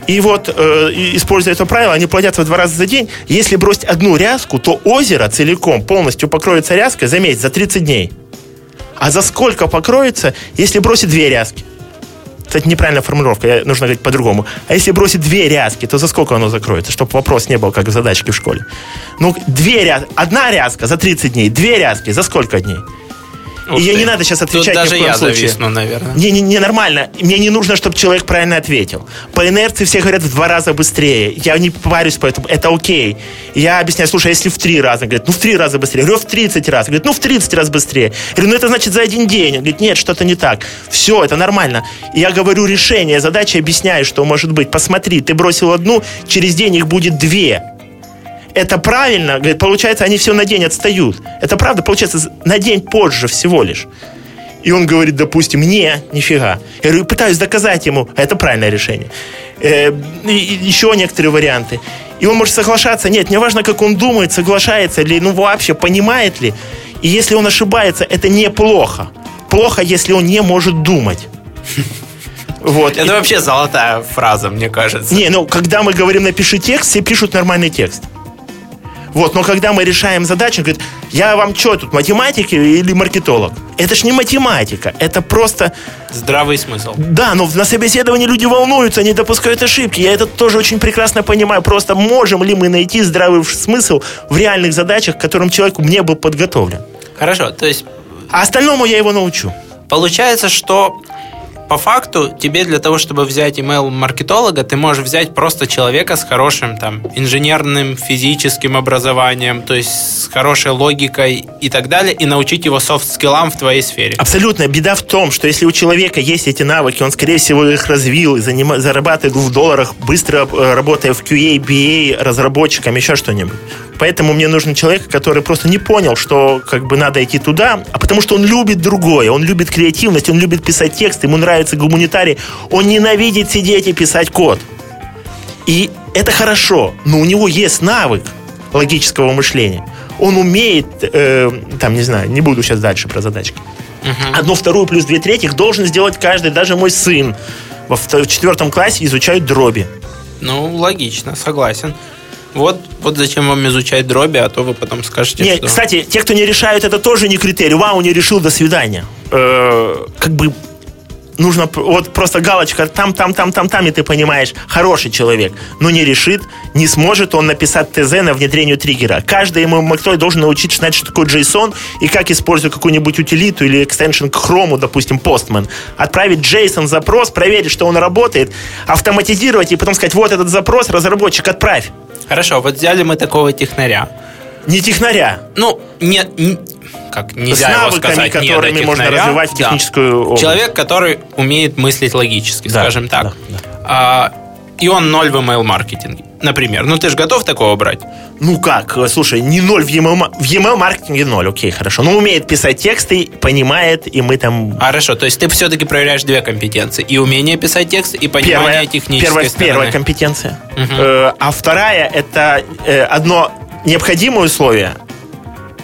И вот, э, используя это правило, они плодятся в два раза за день. Если бросить одну ряску, то озеро целиком полностью покроется ряской за месяц, за 30 дней. А за сколько покроется, если бросить две ряски? Кстати, неправильная формулировка, нужно говорить по-другому. А если бросить две рязки, то за сколько оно закроется? Чтобы вопрос не был, как в задачке в школе. Ну, две рязки, одна рязка за 30 дней, две рязки за сколько дней? Ух ты. не надо сейчас отвечать Тут даже ни в коем я случае. зависну, наверное. Не, не, не нормально. Мне не нужно, чтобы человек правильно ответил. По инерции все говорят в два раза быстрее. Я не парюсь по этому. Это окей. Я объясняю, слушай, а если в три раза? Говорит, ну в три раза быстрее. Я говорю, в 30 раз. Говорит, ну в 30 раз быстрее. Я говорю, ну это значит за один день. Он говорит, нет, что-то не так. Все, это нормально. И я говорю решение задачи, объясняю, что может быть. Посмотри, ты бросил одну, через день их будет две это правильно, говорит, получается, они все на день отстают. Это правда, получается, на день позже всего лишь. И он говорит, допустим, не, нифига. Я говорю, пытаюсь доказать ему, это правильное решение. Э, еще некоторые варианты. И он может соглашаться, нет, не важно, как он думает, соглашается ли, ну вообще понимает ли. И если он ошибается, это неплохо. Плохо, если он не может думать. Вот. Это и... вообще золотая фраза, мне кажется. Не, ну, когда мы говорим «напиши текст», все пишут нормальный текст. Вот, но когда мы решаем задачу, он говорит, я вам что тут, математик или маркетолог? Это ж не математика, это просто... Здравый смысл. Да, но на собеседовании люди волнуются, они допускают ошибки. Я это тоже очень прекрасно понимаю. Просто можем ли мы найти здравый смысл в реальных задачах, к которым человек не был подготовлен? Хорошо, то есть... А остальному я его научу. Получается, что по факту тебе для того, чтобы взять email-маркетолога, ты можешь взять просто человека с хорошим там инженерным, физическим образованием, то есть с хорошей логикой и так далее, и научить его софт-скиллам в твоей сфере. Абсолютно. Беда в том, что если у человека есть эти навыки, он, скорее всего, их развил и заним... зарабатывает в долларах, быстро э, работая в QA, BA, разработчиком, еще что-нибудь. Поэтому мне нужен человек, который просто не понял, что как бы надо идти туда, а потому что он любит другое, он любит креативность, он любит писать текст, ему нравится гуманитарий, он ненавидит сидеть и писать код. И это хорошо, но у него есть навык логического мышления. Он умеет, э, там, не знаю, не буду сейчас дальше про задачки. Угу. Одну вторую плюс две третьих должен сделать каждый, даже мой сын во в четвертом классе изучает дроби. Ну, логично, согласен. Вот, вот зачем вам изучать дроби, а то вы потом скажете, Нет, что... кстати, те, кто не решают, это тоже не критерий. Вау, не решил, до свидания. Э, как бы нужно вот просто галочка там, там, там, там, там, и ты понимаешь, хороший человек, но не решит, не сможет он написать ТЗ на внедрению триггера. Каждый ему McToy должен научиться знать, что такое JSON и как использовать какую-нибудь утилиту или экстеншн к Chrome, допустим, Postman. Отправить JSON запрос, проверить, что он работает, автоматизировать и потом сказать, вот этот запрос, разработчик, отправь. Хорошо, вот взяли мы такого технаря. Не технаря, Ну, нет, н- как нельзя с его навыками, сказать, не до которыми можно развивать Да. техническую область. Человек, который умеет мыслить логически, Да, скажем так. да, да. А, и он ноль в email-маркетинге, например. Ну, ты же готов такого брать? Ну как, э, слушай, не ноль в email, в email маркетинге ноль, окей, хорошо. Но умеет писать тексты, понимает, и мы там... А, Хорошо, то есть ты все-таки проверяешь две компетенции. И умение писать текст, и понимание Первая, технической первая, стороны. первая компетенция. Э, а вторая это э, одно необходимое условие.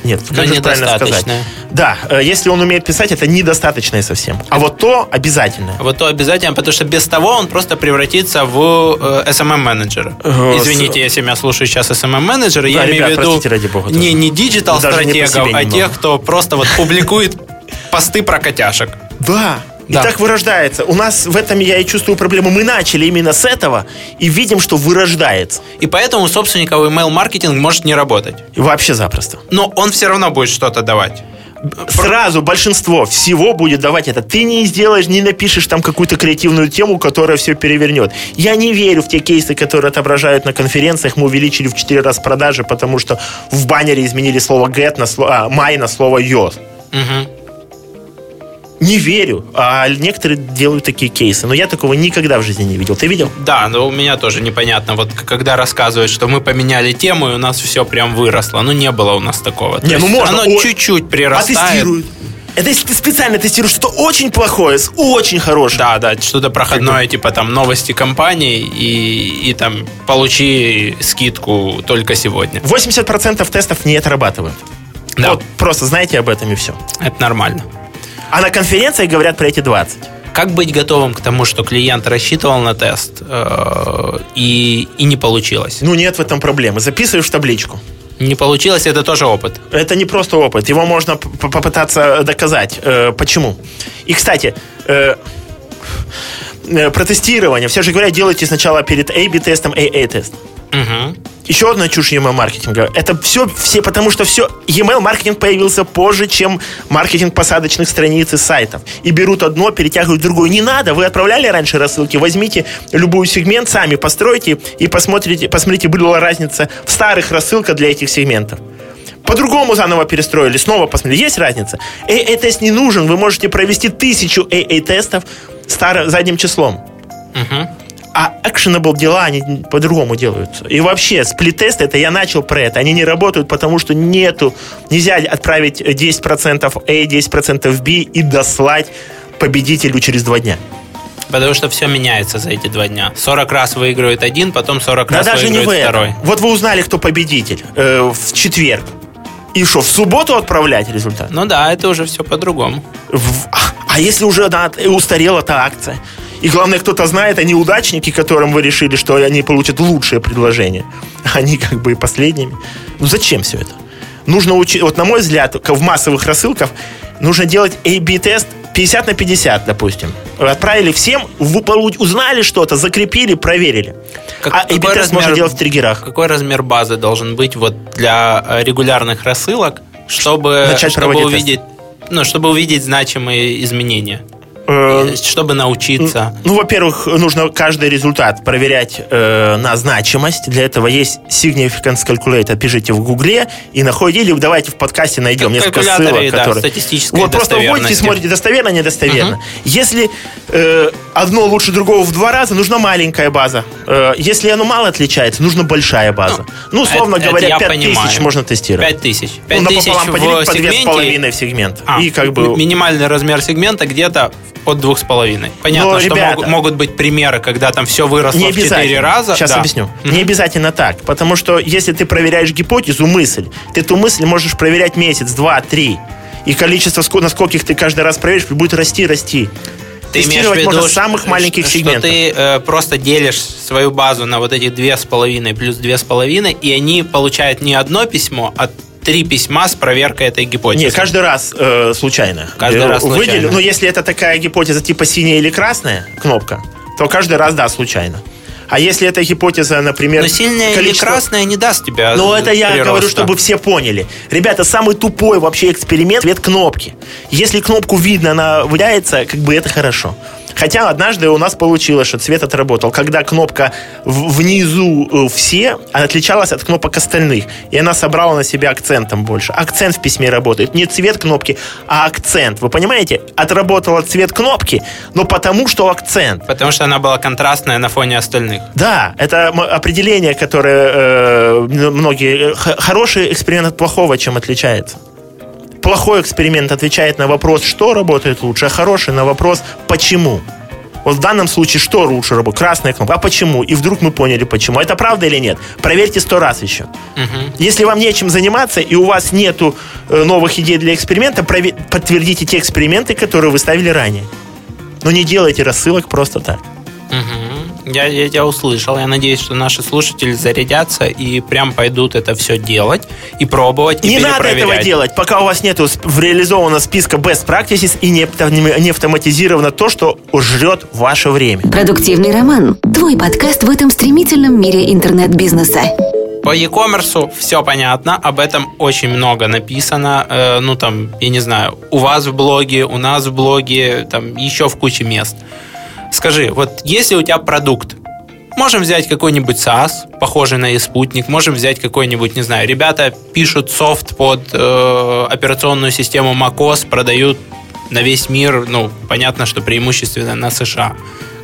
Нет, как же правильно сказать? Да, э, если он умеет писать, это недостаточное совсем. А вот то обязательно. Вот то обязательно, потому что без того он просто превратится в э, SMM-менеджера. Э, Извините, если меня слушают сейчас SMM-менеджеры, я Да, имею ребят, в виду простите, ради бога, не, тоже. не диджитал-стратегов, а немного. тех, кто просто вот публикует посты про котяшек. Да. И Да. так вырождается. У нас в этом я и чувствую проблему. Мы начали именно с этого и видим, что вырождается. И поэтому у собственников email-маркетинг может не работать. И вообще запросто. Но он все равно будет что-то давать. Сразу большинство всего будет давать это. Ты не сделаешь, не напишешь там какую-то креативную тему, которая все перевернет. Я не верю в те кейсы, которые отображают на конференциях. Мы увеличили в 4 раза продажи, потому что в баннере изменили слово get на слово, а, my на слово yours. Мгм. Не верю. А некоторые делают такие кейсы. Но я такого никогда в жизни не видел. Ты видел? Да, но у меня тоже непонятно. Вот когда рассказывают, что мы поменяли тему, и у нас все прям выросло. Ну, не было у нас такого. То Не, ну есть можно. Оно Ой, чуть-чуть А прирастает. тестируют. Это если ты специально тестируешь что-то очень плохое с очень хорошим. Да, да, что-то проходное, типа там новости компании, и, и там получи скидку только сегодня. 80% тестов не отрабатывают. Да. Вот просто знаете об этом и все. Это нормально. А на конференции говорят про эти 20. Как быть готовым к тому, что клиент рассчитывал на тест э, и, и не получилось? Ну, нет в этом проблемы. Записываешь в табличку. Не получилось, это тоже опыт. Это не просто опыт. Его можно попытаться доказать. Э, почему? И, кстати, э, э, про тестирование. Все же говорят, делайте сначала перед A-B-тестом AA-тест. Мгм. Еще одна чушь email маркетинга. Это все, все, потому что все email маркетинг появился позже, чем маркетинг посадочных страниц и сайтов. И берут одно, перетягивают другое. Не надо, вы отправляли раньше рассылки, возьмите любой сегмент, сами постройте и посмотрите, посмотрите, была разница в старых рассылках для этих сегментов. По-другому заново перестроили, снова посмотрели, есть разница. AA-тест не нужен, вы можете провести тысячу AA-тестов старым задним числом. Мгм. А actionable дела, они по-другому делаются. И вообще, сплит-тест, это я начал про это, они не работают, потому что нету, нельзя отправить 10% A, 10% B и дослать победителю через два дня. Потому что все меняется за эти два дня. 40 раз выигрывает один, потом 40 Да раз даже не выигрывает этом. второй. Вот вы узнали, кто победитель э, в четверг. И что, в субботу отправлять результат? Ну да, это уже все по-другому. В- а- если уже да, устарела эта акция? И главное, кто-то знает, а неудачники, которым вы решили, что они получат лучшее предложение. Они как бы и последними. Ну зачем все это? Нужно учить, вот на мой взгляд, в массовых рассылках нужно делать A-B-тест 50 на 50, допустим. Отправили всем, вы узнали что-то, закрепили, проверили. Как- а A-B-тест можно размер- делать в триггерах. Какой размер базы должен быть вот для э, регулярных рассылок, чтобы, Начать чтобы увидеть, ну, чтобы увидеть значимые изменения, Э, чтобы научиться. Ну, во-первых, нужно каждый результат проверять э, на значимость. Для этого есть Significance Calculator. Пишите в Гугле и находите, или давайте в подкасте найдем Как несколько ссылок, да, которые... статистической Вот просто вводите, смотрите, достоверно, недостоверно. Если э, одно лучше другого в два раза, нужна маленькая база. Э, если оно мало отличается, нужна большая база. Ну, условно это- это говоря, я 5000 понимаю. можно тестировать. 5 тысяч. Ну, 5 тысяч напополам поделить в по две с сегменте. половиной в сегмент. А, и как бы... минимальный размер сегмента где-то от двух с половиной. Понятно, Но, что ребята- могут, могут быть примеры, когда там все выросло Не в 4 обязательно. раза. Сейчас Да. объясню. Мгм. Не обязательно так. Потому что если ты проверяешь гипотезу, мысль, ты эту мысль можешь проверять месяц, два, три. И количество, на скольких ты каждый раз проверишь, будет расти, расти. Ты Тестировать виду, можно что- самых маленьких что, сегментов. ты э, просто делишь свою базу на вот эти две с половиной плюс две с половиной, и они получают не одно письмо, а три письма с проверкой этой гипотезы. Не, каждый раз э, случайно. Каждый Э, раз случайно. Выделю, ну, если это такая гипотеза типа синяя или красная кнопка, то каждый раз, да, случайно. А если это гипотеза, например... Но сильная или количество- красная не даст тебя Ну, это я прироста. говорю, чтобы все поняли. Ребята, самый тупой вообще эксперимент цвет кнопки. Если кнопку видно, она выделяется, как бы это хорошо. Хотя однажды у нас получилось, что цвет отработал. Когда кнопка внизу э, все, отличалась от кнопок остальных. И она собрала на себя акцентом больше. Акцент в письме работает. Не цвет кнопки, а акцент. Вы понимаете? Отработала цвет кнопки, но потому что акцент. Потому что она была контрастная на фоне остальных. Да, это определение, которое э, многие... э, Хороший эксперимент от плохого чем отличается? Плохой эксперимент отвечает на вопрос, что работает лучше, а хороший на вопрос, почему. Вот в данном случае что лучше работает? Красная кнопка. А почему? И вдруг мы поняли, почему. Это правда или нет? Проверьте сто раз еще. Если вам нечем заниматься и у вас нету э, новых идей для эксперимента, прове- подтвердите те эксперименты, которые вы ставили ранее. Но не делайте рассылок просто так. Мгм. Я, я тебя услышал. Я надеюсь, что наши слушатели зарядятся и прям пойдут это все делать и пробовать, и Не надо этого делать. пока у вас нет реализовано списка best practices и не, не автоматизировано то, что жрет ваше время. Продуктивный роман. Твой подкаст в этом стремительном мире интернет-бизнеса. По e-commerce все понятно, об этом очень много написано. Э, ну, там, я не знаю, у вас в блоге, у нас в блоге, там, еще в куче мест. Скажи, вот если у тебя продукт, можем взять какой-нибудь SaaS, похожий на e-спутник, можем взять какой-нибудь, не знаю, ребята пишут софт под э, операционную систему macOS, продают на весь мир, ну, понятно, что преимущественно на США.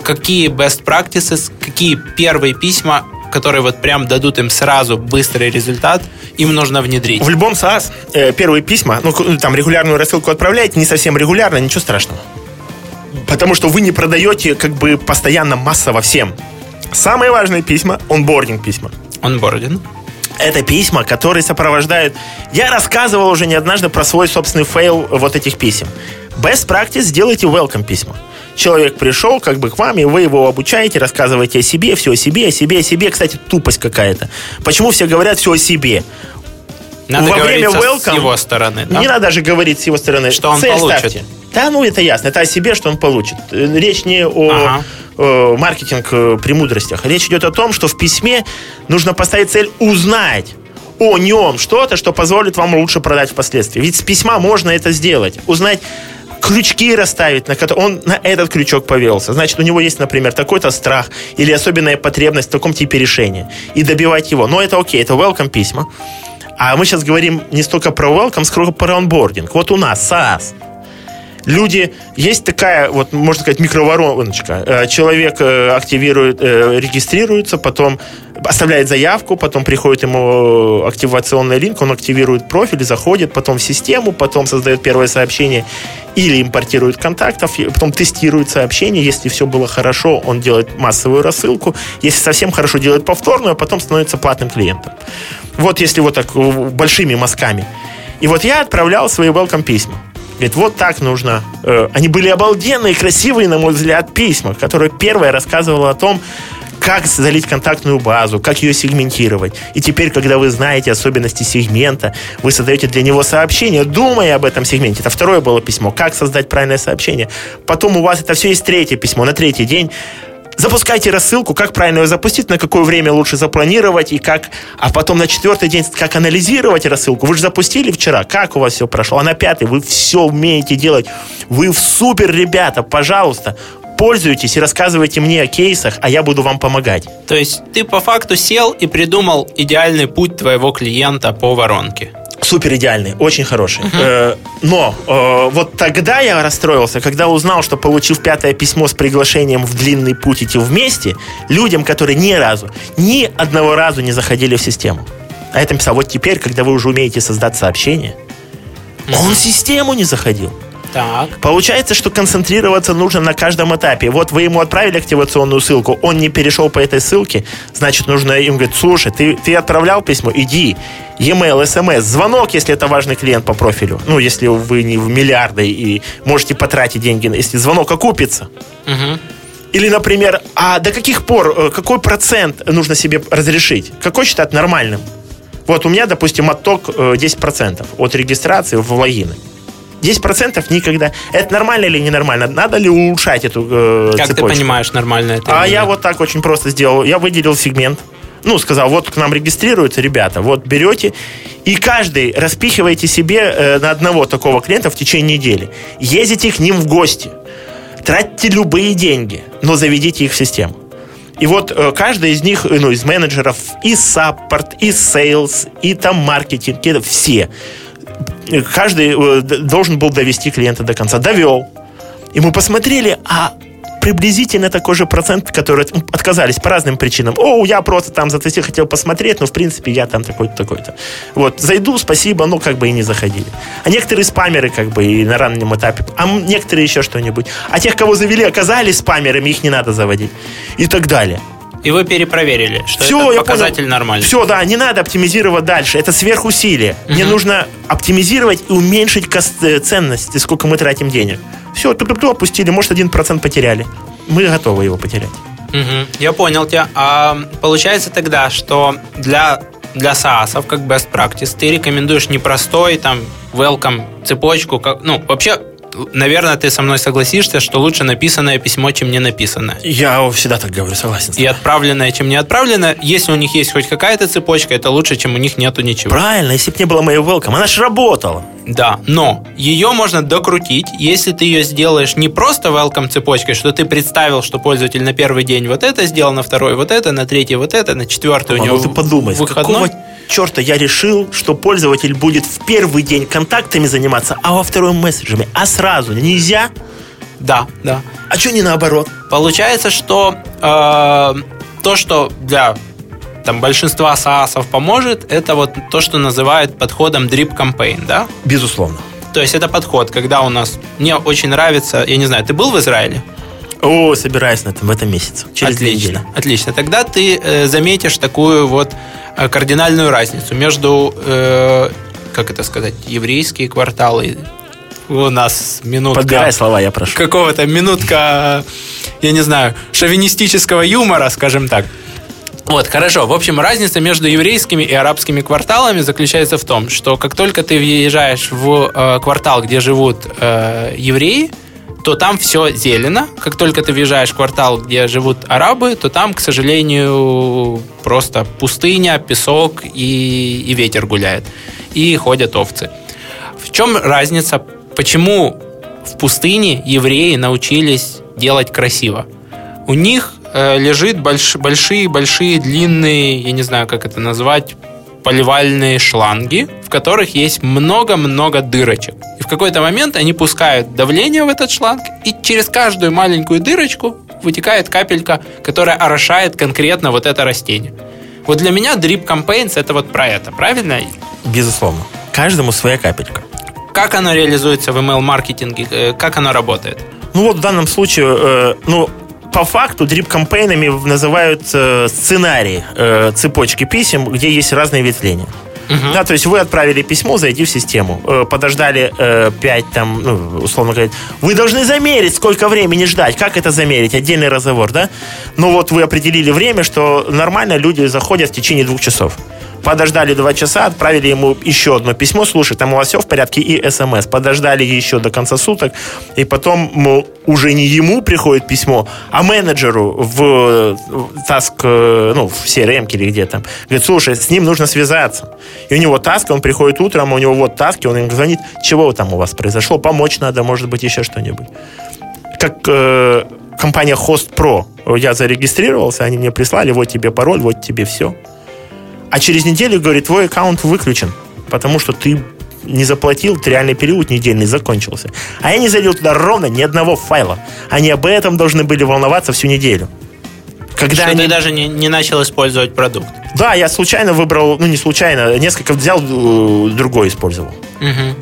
Какие best practices, какие первые письма, которые вот прям дадут им сразу быстрый результат, им нужно внедрить? В любом SaaS э, первые письма, ну, там регулярную рассылку отправляете, не совсем регулярно, ничего страшного. Потому что вы не продаете как бы постоянно массово всем. Самые важные письма – онбординг письма. Онбординг. Это письма, которые сопровождают... Я рассказывал уже не однажды про свой собственный fail вот этих писем. Best practice – сделайте welcome письма. Человек пришел как бы к вам, и вы его обучаете, рассказываете о себе, все о себе, о себе, о себе. Кстати, тупость какая-то. Почему все говорят все о себе? Надо Во время welcome с его стороны. да? Не надо даже говорить с его стороны. Что он Цель получит. ставьте. Да, ну это ясно. Это о себе, что он получит. Речь не о Ага. э, маркетинг э, премудростях. Речь идет о том, что в письме нужно поставить цель узнать о нем что-то, что позволит вам лучше продать впоследствии. Ведь с письма можно это сделать. Узнать крючки расставить, на которые он на этот крючок повелся. Значит, у него есть, например, такой-то страх или особенная потребность в таком типе решения. И добивать его. Но это окей, это welcome письма. А мы сейчас говорим не столько про welcome, сколько про онбординг. Вот у нас SaaS. Люди, есть такая, вот, можно сказать, микровороночка. Э, Человек э, активирует, э, регистрируется, потом оставляет заявку, потом приходит ему активационный линк, он активирует профиль, заходит потом в систему, потом создает первое сообщение или импортирует контактов, потом тестирует сообщение. Если все было хорошо, он делает массовую рассылку. Если совсем хорошо, делает повторную, а потом становится платным клиентом. Вот если вот так э, большими мазками. И вот я отправлял свои welcome письма. Говорит, вот так нужно. Э, Они были обалденные, красивые, на мой взгляд, письма, которые первая рассказывала о том, как залить контактную базу, как ее сегментировать. И теперь, когда вы знаете особенности сегмента, вы создаете для него сообщение, думая об этом сегменте. Это второе было письмо. Как создать правильное сообщение. Потом у вас это все есть третье письмо. На третий день запускайте рассылку, как правильно ее запустить, на какое время лучше запланировать, и как, а потом на четвертый день, как анализировать рассылку. Вы же запустили вчера, как у вас все прошло, а на пятый вы все умеете делать. Вы супер, ребята, пожалуйста, пользуйтесь и рассказывайте мне о кейсах, а я буду вам помогать. То есть ты по факту сел и придумал идеальный путь твоего клиента по воронке. Супер идеальный, очень хороший. Э, но э, вот тогда я расстроился, когда узнал, что получив пятое письмо с приглашением в длинный путь идти вместе, людям, которые ни разу, ни одного разу не заходили в систему. А я там писал, вот теперь, когда вы уже умеете создать сообщение, он в систему не заходил. Так. Получается, что концентрироваться нужно на каждом этапе. Вот вы ему отправили активационную ссылку, он не перешел по этой ссылке, значит, нужно им говорить, слушай, ты, ты отправлял письмо, иди, e-mail, смс, звонок, если это важный клиент по профилю. Ну, если вы не в миллиарды и можете потратить деньги, если звонок окупится. Мгм. Или, например, а до каких пор, э, какой процент нужно себе разрешить? Какой считать нормальным? Вот у меня, допустим, отток э, 10% от регистрации в логины. 10% никогда. Это нормально или ненормально? Надо ли улучшать эту э, Как цепочку? ты понимаешь, нормально это? А я нет? вот так очень просто сделал. Я выделил сегмент. Ну, сказал, вот к нам регистрируются ребята, вот берете, и каждый распихиваете себе э, на одного такого клиента в течение недели. Ездите к ним в гости, тратьте любые деньги, но заведите их в систему. И вот э, каждый из них, ну, из менеджеров, и support, и sales, и там маркетинг, это все. Каждый э, должен был довести клиента до конца. Довел. И мы посмотрели, а приблизительно такой же процент, которые отказались по разным причинам. О, я просто там затестил, хотел посмотреть, но в принципе я там такой-то, такой-то. Вот, зайду, спасибо, но как бы и не заходили. А некоторые спамеры как бы и на раннем этапе, а некоторые еще что-нибудь. А тех, кого завели, оказались спамерами, их не надо заводить. И так далее. И вы перепроверили, что Все, это я показатель понял. нормальный. Все, да, не надо оптимизировать дальше. Это сверхусилие. Мне нужно оптимизировать и уменьшить э, ценность, сколько мы тратим денег. Все, ту-ту-ту, опустили, может, один процент потеряли. Мы готовы его потерять. Мгм, Я понял тебя. А получается тогда, что для, для SaaS, как best practice, ты рекомендуешь не простой там welcome цепочку, как, ну, вообще, наверное, ты со мной согласишься, что лучше написанное письмо, чем не написанное. Я всегда так говорю, согласен. И отправленное, чем не отправленное. Если у них есть хоть какая-то цепочка, это лучше, чем у них нету ничего. Правильно, если бы не было моей welcome, она же работала. Да, но ее можно докрутить, если ты ее сделаешь не просто welcome цепочкой, что ты представил, что пользователь на первый день вот это сделал, на второй вот это, на третий вот это, на четвертый у А него ну ты подумай, выходной. какого черта я решил, что пользователь будет в первый день контактами заниматься, а во второй месседжами, а сразу нельзя? Да, да. А что не наоборот? Получается, что э, то, что для там, большинства SaaS поможет, это вот то, что называют подходом drip campaign, да? Безусловно. То есть это подход, когда у нас... Мне очень нравится... Я не знаю, ты был в Израиле? О, собираюсь на этом в этом месяце. Через отлично, отлично. Тогда ты э, заметишь такую вот э, кардинальную разницу между, э, как это сказать, еврейские кварталы. У нас минутка Подбирай слова, я прошу. какого-то минутка, я не знаю, шовинистического юмора, скажем так. Вот, хорошо. В общем, разница между еврейскими и арабскими кварталами заключается в том, что как только ты въезжаешь в э, квартал, где живут э, евреи, то там все зелено. Как только ты въезжаешь в квартал, где живут арабы, то там, к сожалению, просто пустыня, песок и, и ветер гуляет. И ходят овцы. В чем разница? Почему в пустыне евреи научились делать красиво? У них э, лежит большие-большие длинные, я не знаю, как это назвать, поливальные шланги, в которых есть много-много дырочек. И в какой-то момент они пускают давление в этот шланг, и через каждую маленькую дырочку вытекает капелька, которая орошает конкретно вот это растение. Вот для меня Drip Campaigns это вот про это, правильно? Безусловно. Каждому своя капелька. Как оно реализуется в email-маркетинге? Э, Как оно работает? Ну вот в данном случае, э, ну, по факту дрип-кампейнами называют э, сценарии э, цепочки писем, где есть разные ветвления. Да, то есть вы отправили письмо, зайди в систему, э, подождали э, 5, там, ну, условно говоря, вы должны замерить, сколько времени ждать. Как это замерить? Отдельный разговор, да? Ну вот вы определили время, что нормально люди заходят в течение двух часов. Подождали два часа, отправили ему еще одно письмо, слушай, там у вас все в порядке, и смс. Подождали еще до конца суток, и потом мол, уже не ему приходит письмо, а менеджеру в, таск, э, ну, в CRM или где там. Говорит, слушай, с ним нужно связаться. И у него таск, он приходит утром, у него вот таски, он им звонит, чего там у вас произошло, помочь надо, может быть, еще что-нибудь. Как э, компания Host Pro. Я зарегистрировался, они мне прислали, вот тебе пароль, вот тебе все. А через неделю, говорит, твой аккаунт выключен, потому что ты не заплатил, реальный период недельный закончился. А я не залил туда ровно ни одного файла. Они об этом должны были волноваться всю неделю. Когда Что они... ты даже не, не начал использовать продукт. Да, я случайно выбрал, ну не случайно, несколько взял, э, другой использовал. Мгм.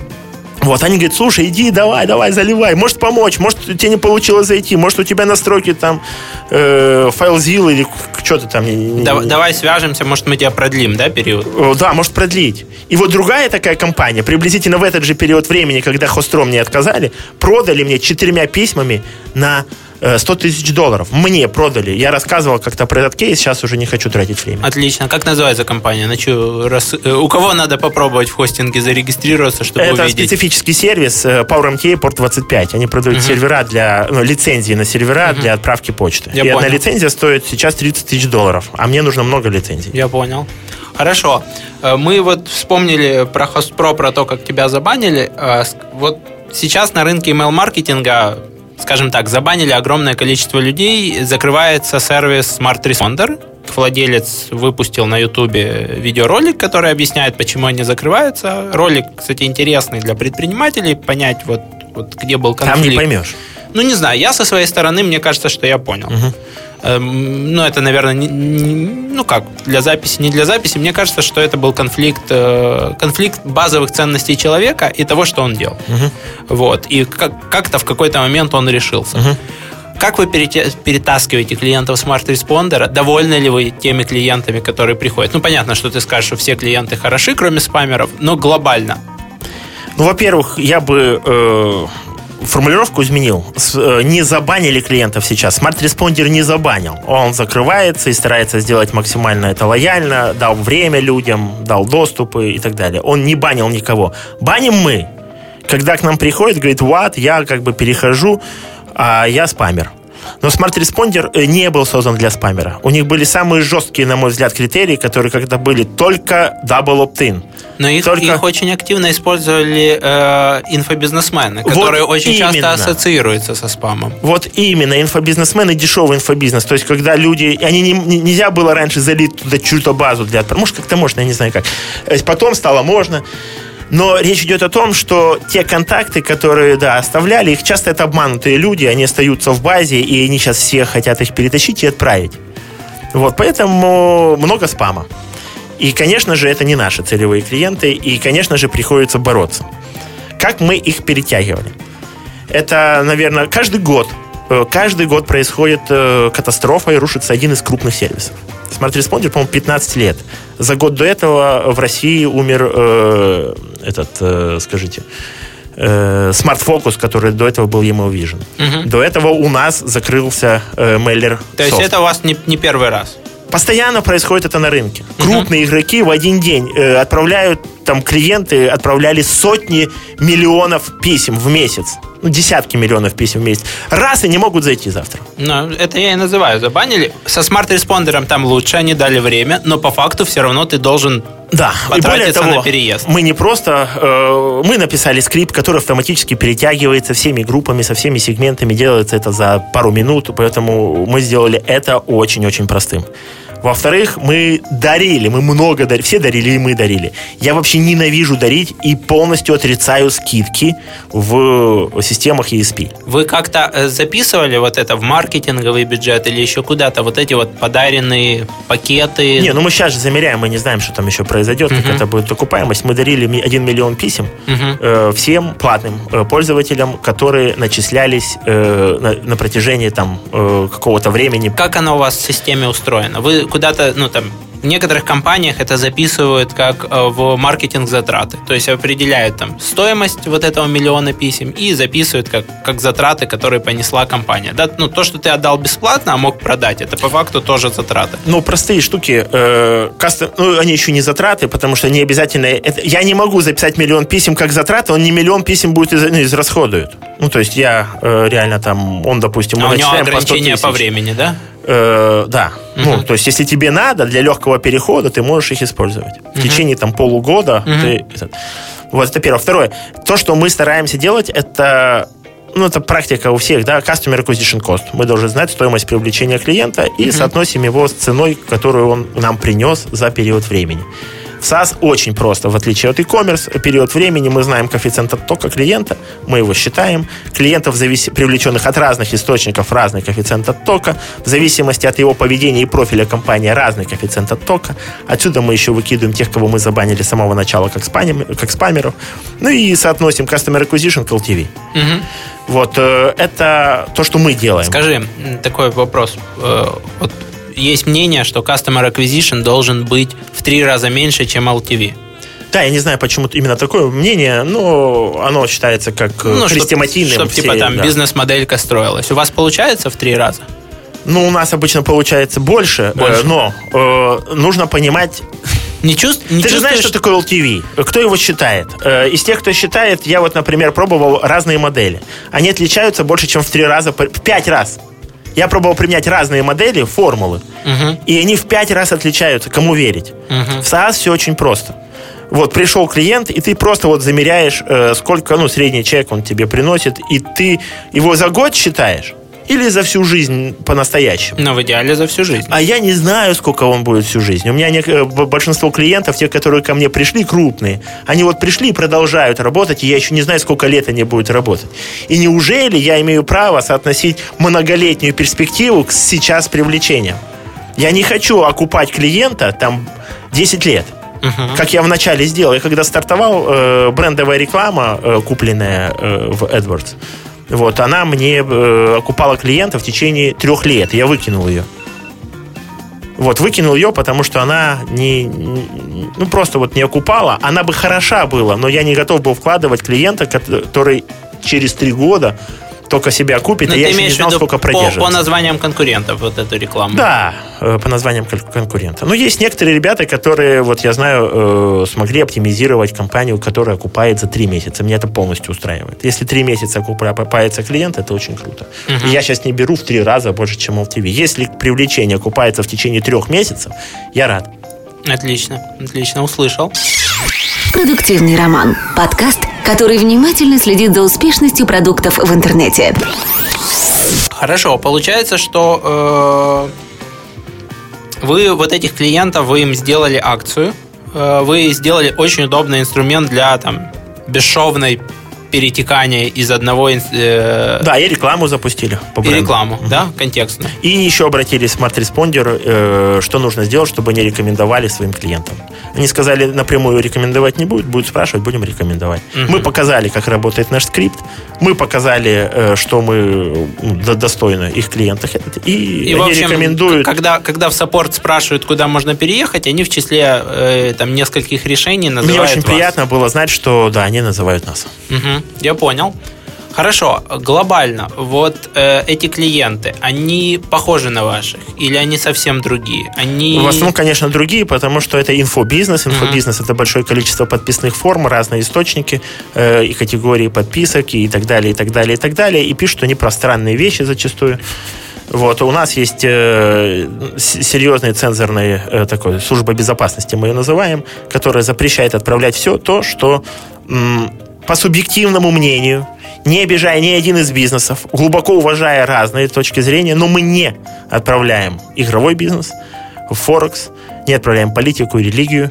Вот, они говорят, слушай, иди, давай, давай, заливай. Может помочь, может тебе не получилось зайти, может у тебя настройки там э, FileZilla или что-то там. не- не- Дав- Давай свяжемся, может, мы тебя продлим, да, период? Э, Да, может продлить. И вот другая такая компания, приблизительно в этот же период времени, когда Хостром мне отказали, продали мне четырьмя письмами на 100 тысяч долларов. Мне продали. Я рассказывал как-то про этот кейс, сейчас уже не хочу тратить время. Отлично. Как называется компания? Начу рас... э, У кого надо попробовать в хостинге зарегистрироваться, чтобы Это увидеть? специфический сервис э, PowerMTA Port 25. Они продают сервера для, ну, лицензии на сервера для отправки почты. Я И одна понял. лицензия стоит сейчас 30 тысяч долларов, а мне нужно много лицензий. Я понял. Хорошо. Э, Мы вот вспомнили про HostPro, про то, как тебя забанили. Э, Вот сейчас на рынке email-маркетинга, скажем так, забанили огромное количество людей. Закрывается сервис Smart Responder. Владелец выпустил на Ютубе видеоролик, который объясняет, почему они закрываются. Ролик, кстати, интересный для предпринимателей, понять, вот, вот где был конфликт. Там не поймешь. Ну, не знаю, я со своей стороны, мне кажется, что я понял. Эм, ну, это, наверное, не- не- ну как, для записи, не для записи. Мне кажется, что это был конфликт, э, конфликт базовых ценностей человека и того, что он делал. Вот. И как- как-то в какой-то момент он решился. Как вы перетаскиваете клиентов Responder? Довольны ли вы теми клиентами, которые приходят? Ну, понятно, что ты скажешь, что все клиенты хороши, кроме спамеров, но глобально. Ну, во-первых, я бы э, формулировку изменил. Э, не забанили клиентов сейчас. Responder не забанил. Он закрывается и старается сделать максимально это лояльно, дал время людям, дал доступы и так далее. Он не банил никого. Баним мы. Когда к нам приходит, говорит, вот, я как бы перехожу, а я спамер. Но Smart Responder э, не был создан для спамера. У них были самые жесткие, на мой взгляд, критерии, которые когда были только double opt-in. Но их, Только- их очень активно использовали э, инфобизнесмены, Вот которые очень часто именно. ассоциируются со спамом. Вот именно, инфобизнесмен и дешевый инфобизнес. То есть, когда люди... Они не, не- нельзя было раньше залить туда чью-то базу для отправки. Может, как-то можно, я не знаю как. Э, Потом стало можно. Но речь идет о том, что те контакты, которые, да, оставляли, их часто это обманутые люди, они остаются в базе, и они сейчас все хотят их перетащить и отправить. Вот, поэтому много спама. И, конечно же, это не наши целевые клиенты, и, конечно же, приходится бороться. Как мы их перетягивали? Это, наверное, каждый год, э, каждый год происходит э, катастрофа и рушится один из крупных сервисов. Smart Responder, по-моему, 15 лет. За год до этого в России умер э, этот, э, скажите, э, Smart Focus, который до этого был email Vision. До этого у нас закрылся э, Mailer То есть это у вас не, не первый раз. Постоянно происходит это на рынке. Крупные игроки в один день э, отправляют, там клиенты отправляли сотни миллионов писем в месяц. Ну, десятки миллионов писем в месяц. Раз и не могут зайти завтра. Ну, это я и называю, забанили. Со SmartResponder ом там лучше, они дали время, но по факту все равно ты должен Да, и более того, на переезд. мы не просто, э, мы написали скрипт, который автоматически перетягивается всеми группами, со всеми сегментами, делается это за пару минут, поэтому мы сделали это очень-очень простым. Во-вторых, мы дарили, мы много дарили, все дарили и мы дарили. Я вообще ненавижу дарить и полностью отрицаю скидки в системах ESP. Вы как-то э, записывали вот это в маркетинговый бюджет или еще куда-то, вот эти вот подаренные пакеты? Не, ну мы сейчас же замеряем, мы не знаем, что там еще произойдет, как это будет окупаемость. Мы дарили ми- 1 миллион писем э, всем платным э, пользователям, которые начислялись э, на, на протяжении там э, какого-то времени. Как оно у вас в системе устроено? Вы куда-то, ну там, в некоторых компаниях это записывают как э, в маркетинг затраты. То есть определяют там стоимость вот этого миллиона писем и записывают как, как затраты, которые понесла компания. Да, ну, то, что ты отдал бесплатно, а мог продать, это по факту тоже затраты. Ну, простые штуки, э, кастом- ну, они еще не затраты, потому что не обязательно... это- я не могу записать миллион писем как затраты, он не миллион писем будет из, ну, израсходует. Ну, то есть я э, реально там, он, допустим, а у него начисляем по 100 ограничения по тысяч. времени, да? Э, да. Ну, то есть, если тебе надо для легкого перехода, ты можешь их использовать. В течение там полугода ты этот- Вот это первое. Второе. То, что мы стараемся делать, это ну, это практика у всех, да, Customer Acquisition Cost. Мы должны знать стоимость привлечения клиента и соотносим его с ценой, которую он нам принес за период времени. В SaaS очень просто, в отличие от e-commerce, период времени мы знаем коэффициент оттока клиента, мы его считаем. Клиентов, завис- привлеченных от разных источников, разный коэффициент оттока. В зависимости от его поведения и профиля компании разный коэффициент оттока. Отсюда мы еще выкидываем тех, кого мы забанили с самого начала, как, спамим- как спамеров. Ну и соотносим Customer Acquisition к LTV. Вот э, это то, что мы делаем. Скажи, такой вопрос. Э, Вот есть мнение, что Customer Acquisition должен быть в три раза меньше, чем LTV. Да, я не знаю, почему именно такое мнение, но оно считается как э, Ну, хрестоматийным. Чтобы, типа, все, там, да. бизнес-моделька строилась. У вас получается в три раза? Ну, у нас обычно получается больше, э, Больше. но э, нужно понимать... Не, чувств... не Ты же знаешь, чувствуешь- что такое LTV? Кто его считает? Э, Из тех, кто считает, я вот, например, пробовал разные модели. Они отличаются больше, чем в три раза, в пять раз. Я пробовал применять разные модели, формулы, и они в пять раз отличаются. Кому верить? В SaaS все очень просто. Вот пришел клиент, и ты просто вот замеряешь, э, сколько, ну, средний чек он тебе приносит, и ты его за год считаешь или за всю жизнь по-настоящему. Ну, в идеале за всю жизнь. А я не знаю, сколько он будет всю жизнь. У меня не- э, большинство клиентов, те, которые ко мне пришли, крупные, они вот пришли и продолжают работать, и я еще не знаю, сколько лет они будут работать. И неужели я имею право соотносить многолетнюю перспективу к сейчас привлечением? Я не хочу окупать клиента там 10 лет. Как я вначале сделал. Я когда стартовал, э, брендовая реклама, э, купленная э, в AdWords, вот, она мне э, окупала клиента в течение трех лет. Я выкинул ее. Вот, выкинул ее, потому что она не, ну, просто вот не окупала. Она бы хороша была, но я не готов был вкладывать клиента, который через три года только себя купит, Ну, и я еще не знал, сколько по, продержится. по названиям конкурентов вот эту рекламу? Да, э, по названиям кон- конкурента. Но есть некоторые ребята, которые, вот я знаю, э, смогли оптимизировать компанию, которая окупает за три месяца. Меня это полностью устраивает. Если три месяца окупается клиент, это очень круто. И я сейчас не беру в три раза больше, чем LTV. Если привлечение окупается в течение трех месяцев, я рад. Отлично, отлично, услышал. Продуктивный роман. Подкаст, который внимательно следит за успешностью продуктов в интернете. Хорошо, получается, что э, вы вот этих клиентов, вы им сделали акцию, э, вы сделали очень удобный инструмент для там бесшовной перетекания из одного э, Да, и рекламу запустили. По и рекламу, да, контекстно. И еще обратились в Smart Responder, э, что нужно сделать, чтобы они рекомендовали своим клиентам. Они сказали, напрямую рекомендовать не будут, будут спрашивать, будем рекомендовать. Мы показали, как работает наш скрипт, мы показали, э, что мы ну, до- достойны их клиентах, и, И, они общем, рекомендуют. когда, когда в саппорт спрашивают, куда можно переехать, они в числе э, там нескольких решений называют Мне очень вас. приятно было знать, что да, они называют нас. Я понял. Хорошо, глобально, вот э, эти клиенты, они похожи на ваших или они совсем другие? Они... В основном, конечно, другие, потому что это инфобизнес. Инфобизнес это большое количество подписных форм, разные источники э, и категории подписок и так далее, и так далее, и так далее. И пишут они про странные вещи зачастую. Вот, у нас есть э, серьезная цензорная э, такой, служба безопасности, мы ее называем, которая запрещает отправлять все то, что м, по субъективному мнению, не обижая ни один из бизнесов, глубоко уважая разные точки зрения, но мы не отправляем игровой бизнес, Форекс, не отправляем политику и религию,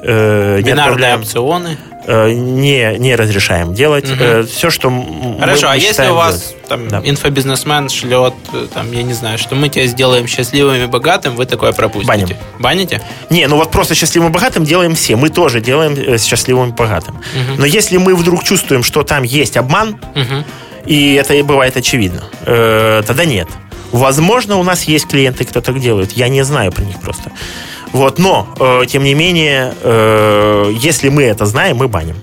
э, не бинарные отправляем, опционы. Э, не, не разрешаем делать. все, что м- мы- Хорошо, а если у вас делать. там Да. инфобизнесмен шлет, э, там, я не знаю, что мы тебя сделаем счастливым и богатым, вы такое пропустите? Баним. Баните? Не, ну вот просто счастливым и богатым делаем все. Мы тоже делаем э, счастливым и богатым. Но если мы вдруг чувствуем, что там есть обман, и это и бывает очевидно, э, тогда нет. Возможно, у нас есть клиенты, кто так делает. Я не знаю про них просто. Вот, но, э, тем не менее, э, если мы это знаем, мы баним.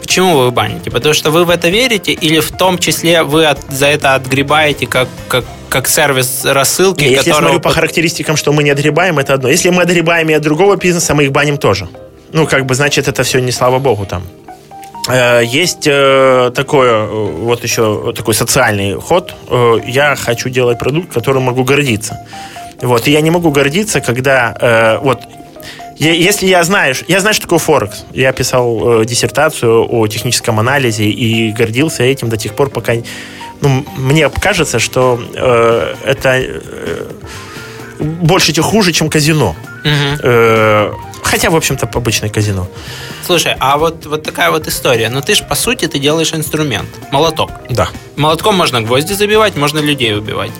Почему вы баните? Потому что вы в это верите или в том числе вы от- за это отгребаете как, как, как сервис рассылки, Не, если я которого смотрю по характеристикам, что мы не отгребаем, это одно. Если мы отгребаем и от другого бизнеса, мы их баним тоже. Ну, как бы, значит, это все не слава богу там. Э, Есть э, такое, э, вот еще такой социальный ход. Я хочу делать продукт, которым могу гордиться. Вот, и я не могу гордиться, когда э, вот если я знаю, я знаю, что такое Форекс. Я писал э, диссертацию о техническом анализе и гордился этим до тех пор, пока ну, мне кажется, что э, это э, больше чем хуже, чем казино. Мгм. Э, хотя, в общем-то, обычное казино. Слушай, а вот, вот такая вот история. Ну ты ж, по сути, ты делаешь инструмент. Молоток. Да, Молотком можно гвозди забивать, можно людей убивать.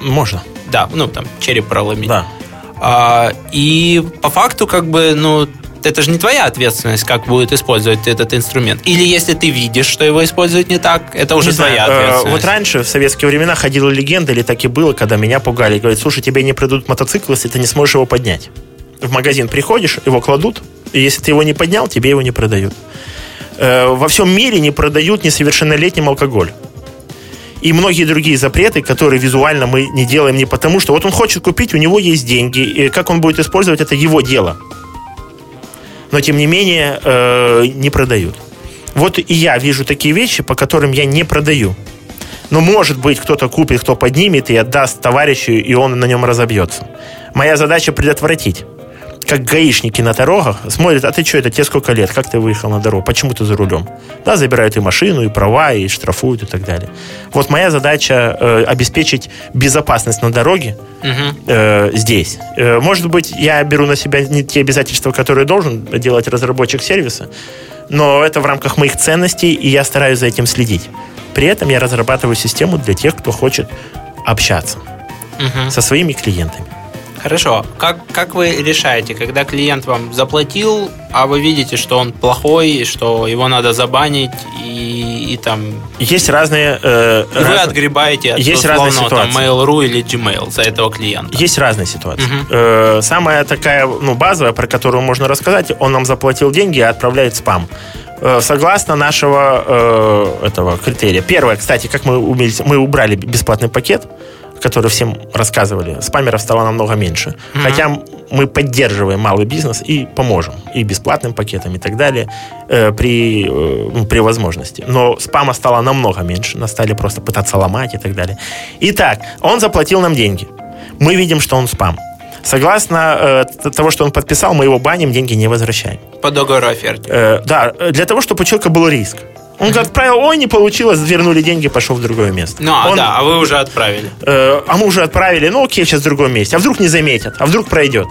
можно. Да, ну там череп проломить. Да. А, и по факту, как бы, ну, это же не твоя ответственность, как будет использовать этот инструмент. Или если ты видишь, что его использовать не так, это уже Не знаю, твоя э, ответственность. Вот раньше, в советские времена, ходила легенда, или так и было, когда меня пугали. Говорят, слушай, тебе не придут мотоцикл, если ты не сможешь его поднять. В магазин приходишь, его кладут, И если ты его не поднял, тебе его не продают. Э, во всем мире не продают несовершеннолетним алкоголь. И многие другие запреты, которые визуально мы не делаем не потому, что вот он хочет купить, у него есть деньги, и как он будет использовать, это его дело. Но, тем не менее, э, не продают. Вот и я вижу такие вещи, по которым я не продаю. Но, может быть, кто-то купит, кто поднимет и отдаст товарищу, и он на нем разобьется. Моя задача предотвратить как гаишники на дорогах смотрят, а ты что, это тебе сколько лет, как ты выехал на дорогу, почему ты за рулем? Да, забирают и машину, и права, и штрафуют, и так далее. Вот моя задача э, обеспечить безопасность на дороге угу. э, здесь. Э, может быть, я беру на себя не те обязательства, которые должен делать разработчик сервиса, но это в рамках моих ценностей, и я стараюсь за этим следить. При этом я разрабатываю систему для тех, кто хочет общаться угу. со своими клиентами. Хорошо. Как, как вы решаете, когда клиент вам заплатил, а вы видите, что он плохой, что его надо забанить и, и там... Есть разные... Э, и раз... Вы отгребаете от Есть разные ситуации. там Mail.ru или Gmail за этого клиента. Есть разные ситуации. Угу. Э, самая такая ну, базовая, про которую можно рассказать, он нам заплатил деньги и отправляет спам э, согласно нашего э, этого критерия. Первое, кстати, как мы, умели, мы убрали бесплатный пакет, который всем рассказывали, спамеров стало намного меньше. Mm-hmm. Хотя мы поддерживаем малый бизнес и поможем. И бесплатным пакетом, и так далее, э, при, э, ну, при возможности. Но спама стало намного меньше. Нас стали просто пытаться ломать и так далее. Итак, он заплатил нам деньги. Мы видим, что он спам. Согласно э, того, что он подписал, мы его баним, деньги не возвращаем. По договору оферте. Э, да, для того, чтобы у человека был риск. Он mm-hmm. отправил, ой, не получилось, вернули деньги, пошел в другое место. Ну, а, он, да, а вы уже отправили. Э, а мы уже отправили, ну окей, сейчас в другом месте. А вдруг не заметят, а вдруг пройдет.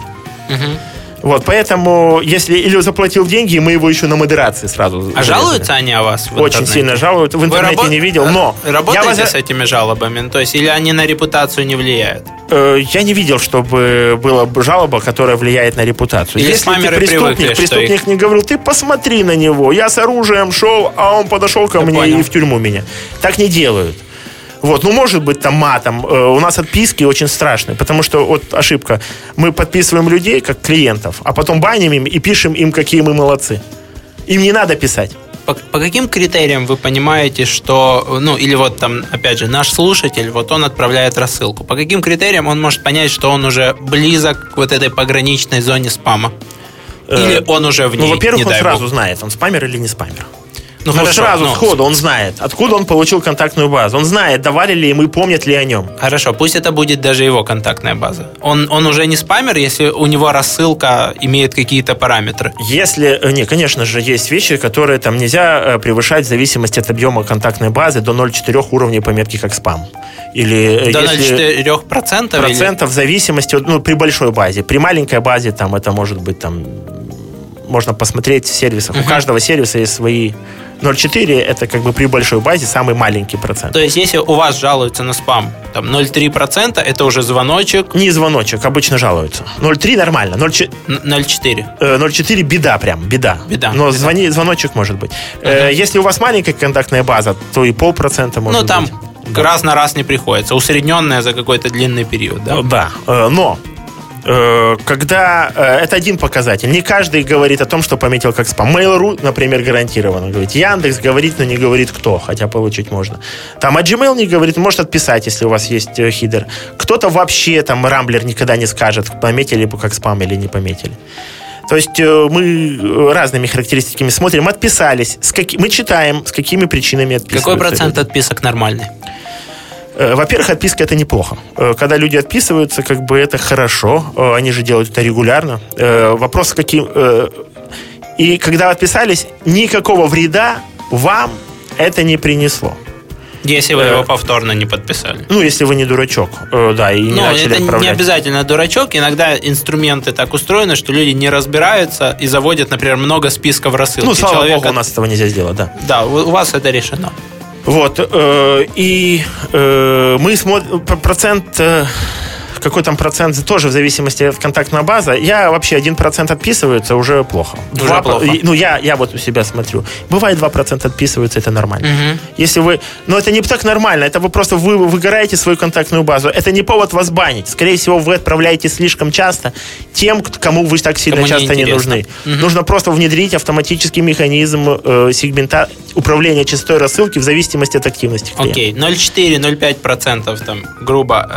Mm-hmm. Вот, поэтому, если или заплатил деньги, мы его еще на модерации сразу. А зарезали. жалуются они о вас? Очень сильно жалуют. В интернете рабо... не видел, но. Работаете я вас... с этими жалобами? То есть, или они на репутацию не влияют? Э, я не видел, чтобы была жалоба, которая влияет на репутацию. Или Если ты преступник, привыкли, преступник их... не говорил, ты посмотри на него. Я с оружием шел, а он подошел ко я мне понял. и в тюрьму меня. Так не делают. Вот, ну, может быть, там матом. Э, у нас отписки очень страшные, потому что вот ошибка. Мы подписываем людей как клиентов, а потом баним им и пишем им, какие мы молодцы. Им не надо писать. По, по каким критериям вы понимаете, что, ну, или вот там, опять же, наш слушатель, вот он отправляет рассылку. По каким критериям он может понять, что он уже близок к вот этой пограничной зоне спама? Э, или он уже в ну, ней? Ну, во-первых, он сразу бог. знает, он спамер или не спамер. Ну, хорошо, сразу но... сходу он знает, откуда он получил контактную базу. Он знает, давали ли ему и помнят ли о нем. Хорошо, пусть это будет даже его контактная база. Он, он уже не спамер, если у него рассылка имеет какие-то параметры. Если, э, не, конечно же, есть вещи, которые там нельзя э, превышать в зависимости от объема контактной базы до 0,4 уровней пометки как спам. Или э, до 0,4 процентов? Процентов в зависимости ну, при большой базе. При маленькой базе там это может быть там можно посмотреть в сервисах. Uh-huh. У каждого сервиса есть свои 0,4 это как бы при большой базе самый маленький процент. То есть, если у вас жалуются на спам, там 0,3% это уже звоночек? Не звоночек, обычно жалуются. 0,3 нормально. 0,4 0,4 беда прям, беда. Беда. Но беда. Звони, звоночек может быть. Uh-huh. Если у вас маленькая контактная база, то и полпроцента может быть. Ну, там быть. раз на раз не приходится. Усредненная за какой-то длинный период, да? Да. Э, но Э, когда э, это один показатель. Не каждый говорит о том, что пометил как спам. Mail.ru, например, гарантированно говорит. Яндекс говорит, но не говорит кто, хотя получить можно. Там, а Gmail не говорит, может отписать, если у вас есть э, хидер. Кто-то вообще, там, Рамблер никогда не скажет, пометили бы как спам или не пометили. То есть мы разными характеристиками смотрим, отписались, с каки... мы читаем, с какими причинами отписываются. Какой процент отписок нормальный? Э, во-первых, отписка это неплохо. Э, когда люди отписываются, как бы это хорошо. Э, они же делают это регулярно. Вопрос, каким... И когда отписались, никакого вреда вам это не принесло. Если вы его повторно не подписали. Ну, если вы не дурачок, да, и не ну, начали это отправлять. не обязательно дурачок. Иногда инструменты так устроены, что люди не разбираются и заводят, например, много списков рассылки. Ну, слава Человека... богу, у нас этого нельзя сделать, да. Да, у вас это решено. Вот. Э, и э, мы смотрим процент э, какой там процент, тоже в зависимости от контактной базы. Я вообще 1% отписывается, уже плохо. Уже Два- плохо. и- Ну, я, я вот у себя смотрю. Бывает 2% отписываются, это нормально. Мгм. Если вы... Но это не так нормально, это вы просто вы, выгораете свою контактную базу. Это не повод вас банить. Скорее всего, вы отправляете слишком часто тем, кому вы так сильно Кому часто не неинтересно. нужны. Нужно просто внедрить автоматический механизм э, сегмента управления частотой рассылки в зависимости от активности. Окей, 0,4-0,5% там, грубо,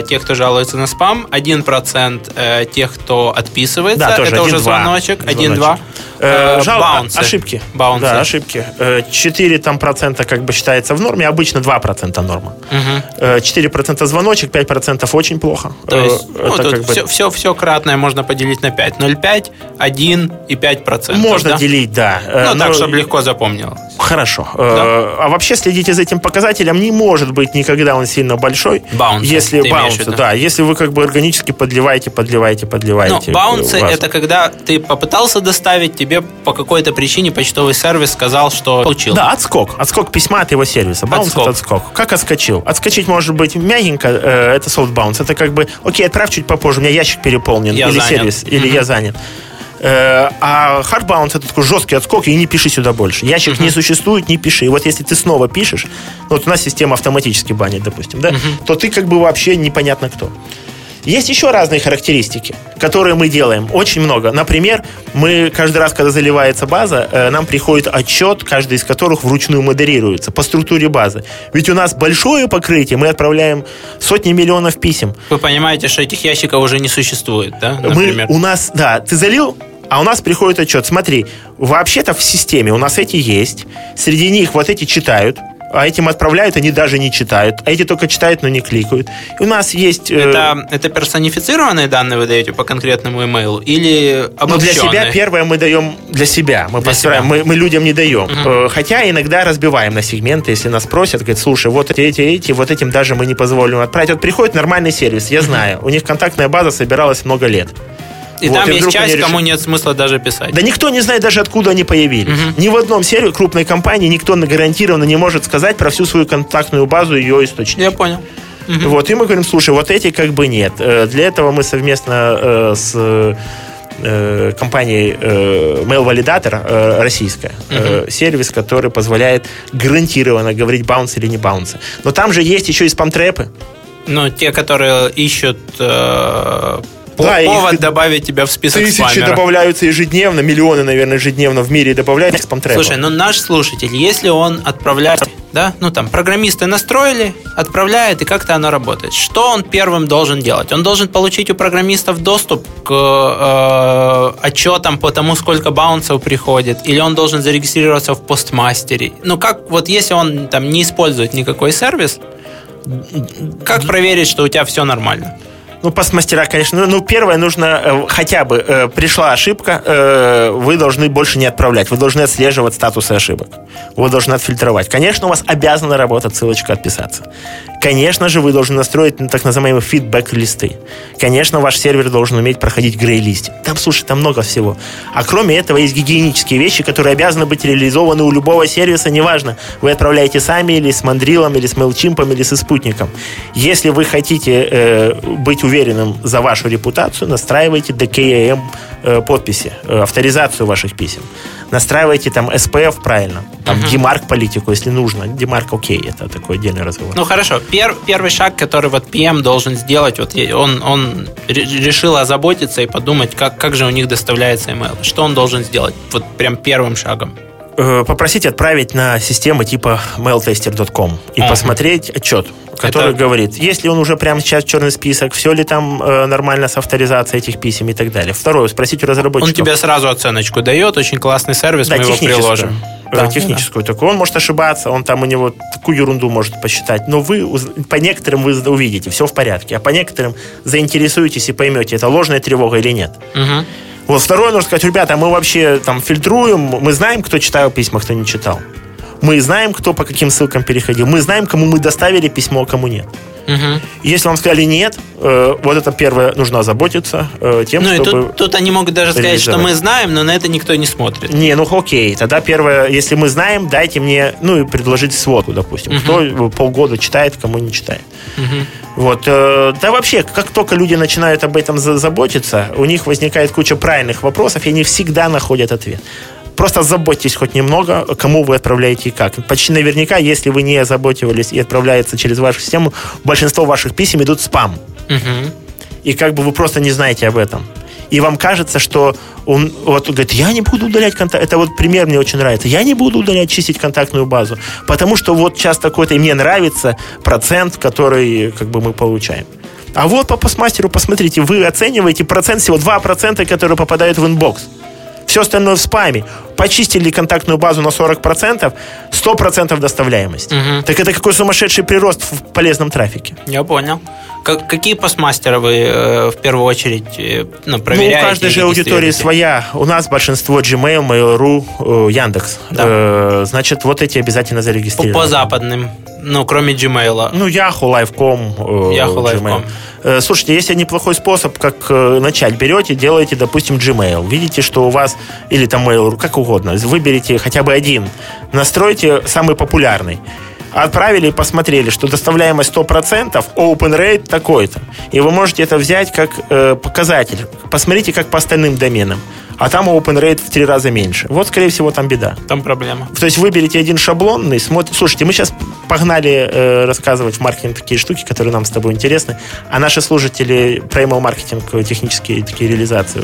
э, тех, кто жалуется на спам, 1% э, тех, кто отписывается, Да, тоже это уже 1-2. звоночек, 1-2. Э, жал- баунсы. Ошибки. Баунсы. Да, ошибки. Э, 4 там процента как бы считается в норме, обычно 2% норма. Мгм. Э, 4% звоночек, 5% очень плохо. То Э, есть, ну, это тут как бы- все, все, все кратное можно поделить на 5. 0,5, 1 и 5%. Можно да? делить, да. Э, Ну, но- так, чтобы легко запомнил. Хорошо. Э, А вообще следите за этим показателем. Не может быть никогда он сильно большой. Баунсы, Если баунсы, виду? да. Если вы как бы органически подливаете, подливаете, Ну, подливаете. баунсы э, вас. это когда ты попытался доставить, тебе по какой-то причине почтовый сервис сказал, что получил. Да, отскок. Отскок письма от его сервиса. Баунс Отскок. это отскок. Как отскочил? Отскочить может быть мягенько, э, это soft bounce. Это как бы, окей, отправь чуть попозже, у меня ящик переполнен. Я или занят. сервис, или Мгм. я занят. Э, А hard bounce это такой жесткий отскок, и не пиши сюда больше. Ящик не существует, не пиши. И вот если ты снова пишешь, ну, вот у нас система автоматически банит, допустим, да, то ты как бы вообще непонятно кто. Есть еще разные характеристики, которые мы делаем. Очень много. Например, мы каждый раз, когда заливается база, э, нам приходит отчет, каждый из которых вручную модерируется по структуре базы. Ведь у нас большое покрытие, мы отправляем сотни миллионов писем. Вы понимаете, что этих ящиков уже не существует, да, Мы, например? у нас, да, ты залил, а у нас приходит отчет. Смотри, вообще-то в системе у нас эти есть. Среди них вот эти читают. А этим отправляют, они даже не читают. А эти только читают, но не кликают. И у нас есть... э, Это, это персонифицированные данные вы даете по конкретному имейлу или Ну, для обобщенные? себя первое мы даем для себя. Мы Для себя. мы, мы людям не даем. Э, Хотя иногда разбиваем на сегменты, если нас просят, говорят, слушай, вот эти, эти, эти, вот этим даже мы не позволим отправить. Вот приходит нормальный сервис, я знаю. У них контактная база собиралась много лет. И Вот, там и есть часть, кому нет смысла даже писать. Да никто не знает даже, откуда они появились. Ни в одном сервисе крупной компании никто гарантированно не может сказать про всю свою контактную базу и ее источник. Я понял. Вот, и мы говорим, слушай, вот эти как бы нет. Э, Для этого мы совместно э, с э, компанией э, Mail Validator российская, э, сервис, который позволяет гарантированно говорить баунс или не баунс. Но там же есть еще и спам-трэпы. Ну, те, которые ищут э, по- Да, их повод добавить тебя в список Тысячи спамеров. добавляются ежедневно, миллионы, наверное, ежедневно в мире добавляют спам-трэпы. Слушай, ну наш слушатель, если он отправляет, да, ну там программисты настроили, отправляет, и как-то оно работает. Что он первым должен делать? Он должен получить у программистов доступ к э, отчетам по тому, сколько баунсов приходит, или он должен зарегистрироваться в постмастере. Ну как, вот если он там не использует никакой сервис, как проверить, что у тебя все нормально? Ну, постмастера, конечно. Ну, ну, первое, нужно э, хотя бы э, пришла ошибка, э, вы должны больше не отправлять. Вы должны отслеживать статусы ошибок. Вы должны отфильтровать. Конечно, у вас обязана работать ссылочка «Отписаться». Конечно же, вы должны настроить так называемые фидбэк-листы. Конечно, ваш сервер должен уметь проходить грей-листинг. Там, слушай, там много всего. А кроме этого, есть гигиенические вещи, которые обязаны быть реализованы у любого сервиса, неважно, вы отправляете сами или с Мандрилом, или с MailChimp, или со спутником. Если вы хотите э, быть уверенным за вашу репутацию, настраивайте DKIM э, подписи, э, авторизацию ваших писем. Настраивайте там SPF правильно, там DMARC политику, если нужно. DMARC окей, это такой отдельный разговор. Ну хорошо, Пер- первый шаг, который вот PM должен сделать, вот он, он ре- решил озаботиться и подумать, как, как же у них доставляется email. Что он должен сделать? Вот прям первым шагом. Э, попросить отправить на системы типа mailtester.com и Ага. посмотреть отчет, который Это- говорит, есть ли он уже прямо сейчас черный список, все ли там э, нормально с авторизацией этих писем и так далее. Второе, спросить у Он разработчиков. тебе сразу оценочку дает, очень классный сервис, Да, мы его приложим. Э, Да, техническую такую. Он может ошибаться, он там у него такую ерунду может посчитать. Но вы по некоторым вы увидите, все в порядке. А по некоторым заинтересуетесь и поймете, это ложная тревога или нет. Мгм. Вот второе нужно сказать, ребята, мы вообще там фильтруем, мы знаем, кто читал письма, кто не читал. Мы знаем, кто по каким ссылкам переходил. Мы знаем, кому мы доставили письмо, а кому нет. Мгм. Если вам сказали нет, э, вот это первое, нужно озаботиться э, тем, Ну и чтобы... тут, тут они могут даже сказать, что мы знаем, но на это никто не смотрит. Не, ну окей, тогда первое, если мы знаем, дайте мне, ну и предложить сводку, допустим, кто полгода читает, кому не читает. Мгм. Вот. э, Да вообще, как только люди начинают об этом за- заботиться, у них возникает куча правильных вопросов, и они всегда находят ответ. Просто заботьтесь хоть немного, кому вы отправляете и как. Почти наверняка, если вы не озаботивались и отправляется через вашу систему, большинство ваших писем идут в спам. Мгм. И как бы вы просто не знаете об этом. И вам кажется, что он вот он говорит, я не буду удалять контакт. Это вот пример мне очень нравится. Я не буду удалять, чистить контактную базу. Потому что вот сейчас такой-то, и мне нравится процент, который как бы мы получаем. А вот по postmaster у, посмотрите, вы оцениваете процент всего 2%, которые попадают в inbox. Все остальное в спаме. Почистили контактную базу на 40%, 100% доставляемость. Мгм. Так это какой сумасшедший прирост в полезном трафике. Я понял. Как, какие постмастеры вы э, в первую очередь э, ну, проверяете? Ну, у каждой же аудитории своя. У нас большинство Gmail, Mail.ru, э, Яндекс. Да. Значит, вот эти обязательно По, зарегистрированы. по западным, ну, кроме Gmail. Ну, Yahoo, Live.com, Yahoo. Live.com. Слушайте, есть неплохой способ, как начать. Берете, делаете, допустим, Gmail. Видите, что у вас, или там Mail.ru, как угодно. Выберите хотя бы один. Настройте самый популярный. Отправили и посмотрели, что доставляемость 100%, open rate такой-то. И вы можете это взять как э, показатель. Посмотрите, как по остальным доменам. А там open rate в три раза меньше. Вот, скорее всего, там беда. Там проблема. То есть выберите один шаблонный, смотрите. Слушайте, мы сейчас погнали э, рассказывать в маркетинг такие штуки, которые нам с тобой интересны, а наши служители про email-маркетинг, э, технические такие реализации.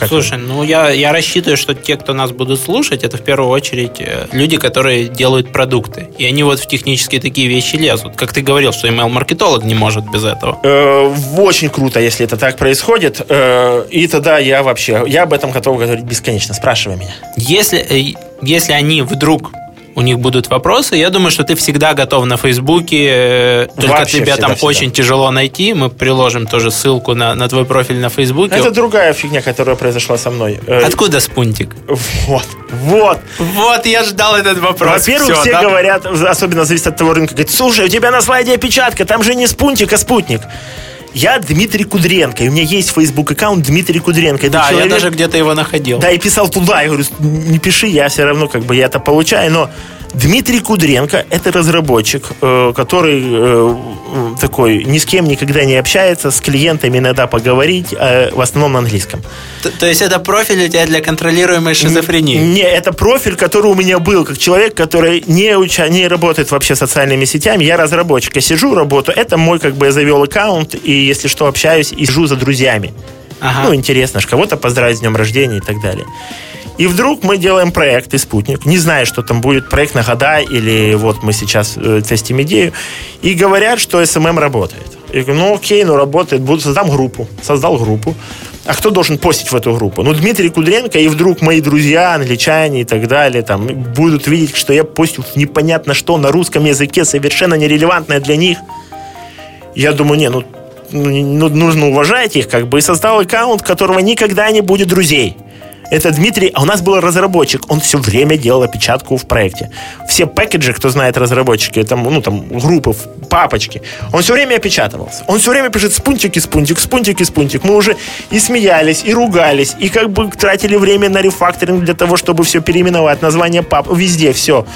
Как Слушай, ну я, я рассчитываю, что те, кто нас будут слушать, это в первую очередь э, люди, которые делают продукты. И они вот в технические такие вещи лезут. Как ты говорил, что email-маркетолог не может без этого. Э, очень круто, если это так происходит. Э, и тогда я вообще, я об этом готов говорить бесконечно. Спрашивай меня. Если, если они вдруг у них будут вопросы, я думаю, что ты всегда готов на Фейсбуке, э, только Вообще тебя всегда, там всегда. очень тяжело найти. Мы приложим тоже ссылку на, на твой профиль на Фейсбуке. Это другая фигня, которая произошла со мной. Э, Откуда спунтик? Вот, вот. Вот, я ждал этот вопрос. Во-первых, Всё, все да? говорят, особенно зависит от того рынка, говорят, слушай, у тебя на слайде опечатка, там же не спунтик, а спутник. Я Дмитрий Кудренко, и у меня есть Facebook аккаунт Дмитрий Кудренко. Это Да, человек- я даже где-то его находил. Да, и писал туда, я говорю, не пиши, я все равно как бы я это получаю, но Дмитрий Кудренко – это разработчик, э, который э, такой ни с кем никогда не общается, с клиентами иногда поговорить, э, в основном на английском. Т- То есть это профиль у тебя для контролируемой шизофрении? Не, это профиль, который у меня был, как человек, который не, уча, не работает вообще социальными сетями. Я разработчик, я сижу, работаю. Это мой, как бы, я завел аккаунт, и если что, общаюсь и сижу за друзьями. Ага. Ну, интересно, ж кого-то поздравить с днем рождения и так далее. И вдруг мы делаем проект и спутник. Не знаю, что там будет, проект на года, или вот мы сейчас э, тестим идею. И говорят, что SMM работает. Я говорю, ну окей, ну работает, буду создам группу. Создал группу. А кто должен постить в эту группу? Ну, Дмитрий Кудренко, и вдруг мои друзья, англичане и так далее, там, будут видеть, что я постю непонятно что на русском языке, совершенно нерелевантное для них. Я думаю, не, ну, ну, ну, нужно уважать их, как бы, и создал аккаунт, которого никогда не будет друзей. Это Дмитрий, а у нас был разработчик, он все время делал опечатку в проекте. Все пэкэджи, кто знает разработчики, там, ну, там, группы, папочки, он все время опечатывался. Он все время пишет спунтик и спунтик, спунтик и спунтик. Мы уже и смеялись, и ругались, и как бы тратили время на рефакторинг для того, чтобы все переименовать, название пап, везде все.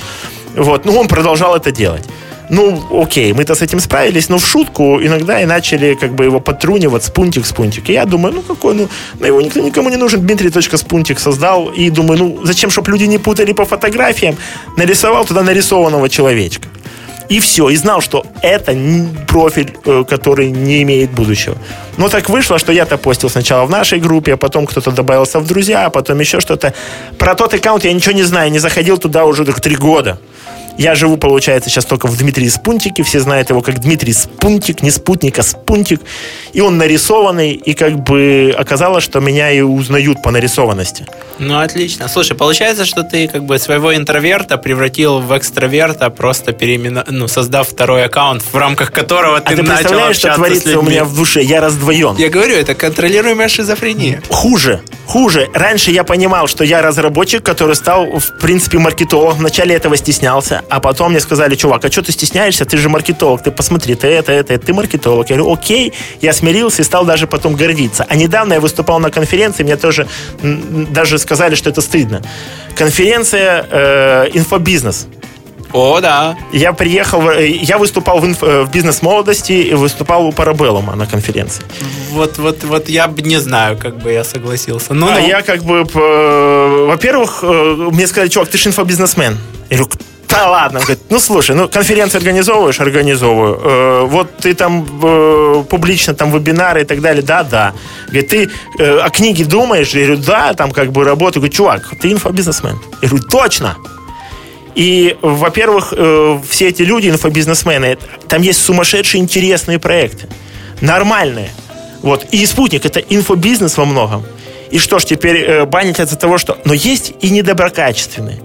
Вот, ну, он продолжал это делать. Ну, окей, мы-то с этим справились, но в шутку иногда и начали как бы его подтрунивать, спунтик, спунтик. И я думаю, ну какой, ну, на его никто никому не нужен. Дмитрий.спунтик создал. И думаю, ну зачем, чтобы люди не путали по фотографиям, нарисовал туда нарисованного человечка. И все, и знал, что это профиль, э, который не имеет будущего. Но так вышло, что я-то постил сначала в нашей группе, а потом кто-то добавился в друзья, а потом еще что-то. Про тот аккаунт я ничего не знаю, не заходил туда уже три года. Я живу, получается, сейчас только в Дмитрии Спунтике. Все знают его как Дмитрий Спунтик, не спутник, а Спунтик. И он нарисованный, и как бы оказалось, что меня и узнают по нарисованности. Ну, отлично. Слушай, получается, что ты как бы своего интроверта превратил в экстраверта, просто переименно... ну, создав второй аккаунт, в рамках которого А ты, ты начал представляешь, что творится у меня в душе? Я раздвоен. Я говорю, это контролируемая шизофрения. Хуже, хуже. Раньше я понимал, что я разработчик, который стал, в принципе, маркетологом. Вначале этого стеснялся, а потом мне сказали, чувак, а что ты стесняешься? Ты же маркетолог, ты посмотри, ты это, это, это, ты маркетолог. Я говорю, окей, я смирился и стал даже потом гордиться. А недавно я выступал на конференции, мне тоже даже сказали, что это стыдно. Конференция э, «Инфобизнес». О, да. Я приехал, э, я выступал в, инф- э, в бизнес-молодости и выступал у Парабеллума на конференции. Вот, вот, вот я бы не знаю, как бы я согласился. Ну, А ну. я как бы, э, во-первых, мне сказали, чувак, ты же инфобизнесмен. Я говорю, да ладно. Он говорит, ну слушай, ну конференции организовываешь, организовываю. Э, вот ты там э, публично там вебинары и так далее, да, да. Говорит, ты э, о книге думаешь? Я говорю, да, там как бы работаю. Говорю, чувак, ты инфобизнесмен. Я говорю, точно. И, во-первых, э, все эти люди, инфобизнесмены, там есть сумасшедшие интересные проекты. Нормальные. Вот. И спутник это инфобизнес во многом. И что ж, теперь э, банить из-за того, что... Но есть и недоброкачественные.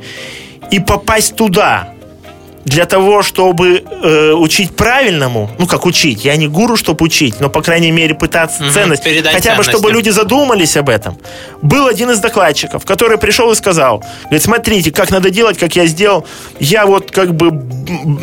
И попасть туда для того, чтобы э, учить правильному, ну как учить, я не гуру, чтобы учить, но по крайней мере пытаться Мгм, ценность, передать хотя бы ценности. чтобы люди задумались об этом. Был один из докладчиков, который пришел и сказал, говорит, смотрите, как надо делать, как я сделал. Я вот как бы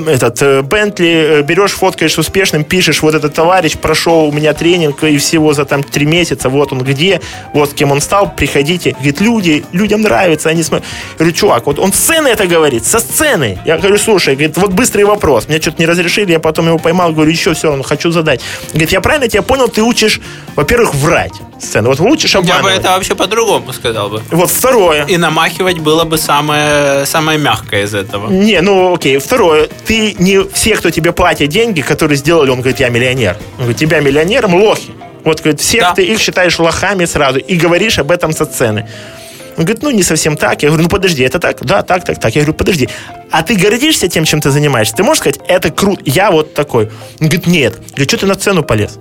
этот э, Бентли э, берешь, фоткаешь успешным, пишешь, вот этот товарищ прошел у меня тренинг и всего за там три месяца, вот он где, вот с кем он стал, приходите. Говорит, люди, людям нравится, они смотрят. Я говорю, чувак, вот он сцены это говорит, со сцены. Я говорю, слушай, говорит, вот быстрый вопрос. Мне что-то не разрешили, я потом его поймал, говорю, еще все равно хочу задать. Говорит, я правильно тебя понял, ты учишь, во-первых, врать сцену. Вот учишь Я бы обманывать. это вообще по-другому сказал бы. Вот второе. И намахивать было бы самое, самое мягкое из этого. Не, ну окей. Второе, ты не все, кто тебе платят деньги, которые сделали, он говорит, я миллионер. Он говорит, тебя миллионером лохи. Вот, говорит, всех Да. ты их считаешь лохами сразу и говоришь об этом со сцены. Он говорит, ну, не совсем так. Я говорю, ну, подожди, это так? Да, так, так, так. Я говорю, подожди. А ты гордишься тем, чем ты занимаешься? Ты можешь сказать, это круто, я вот такой? Он говорит, нет. Я говорю, что ты на сцену полез?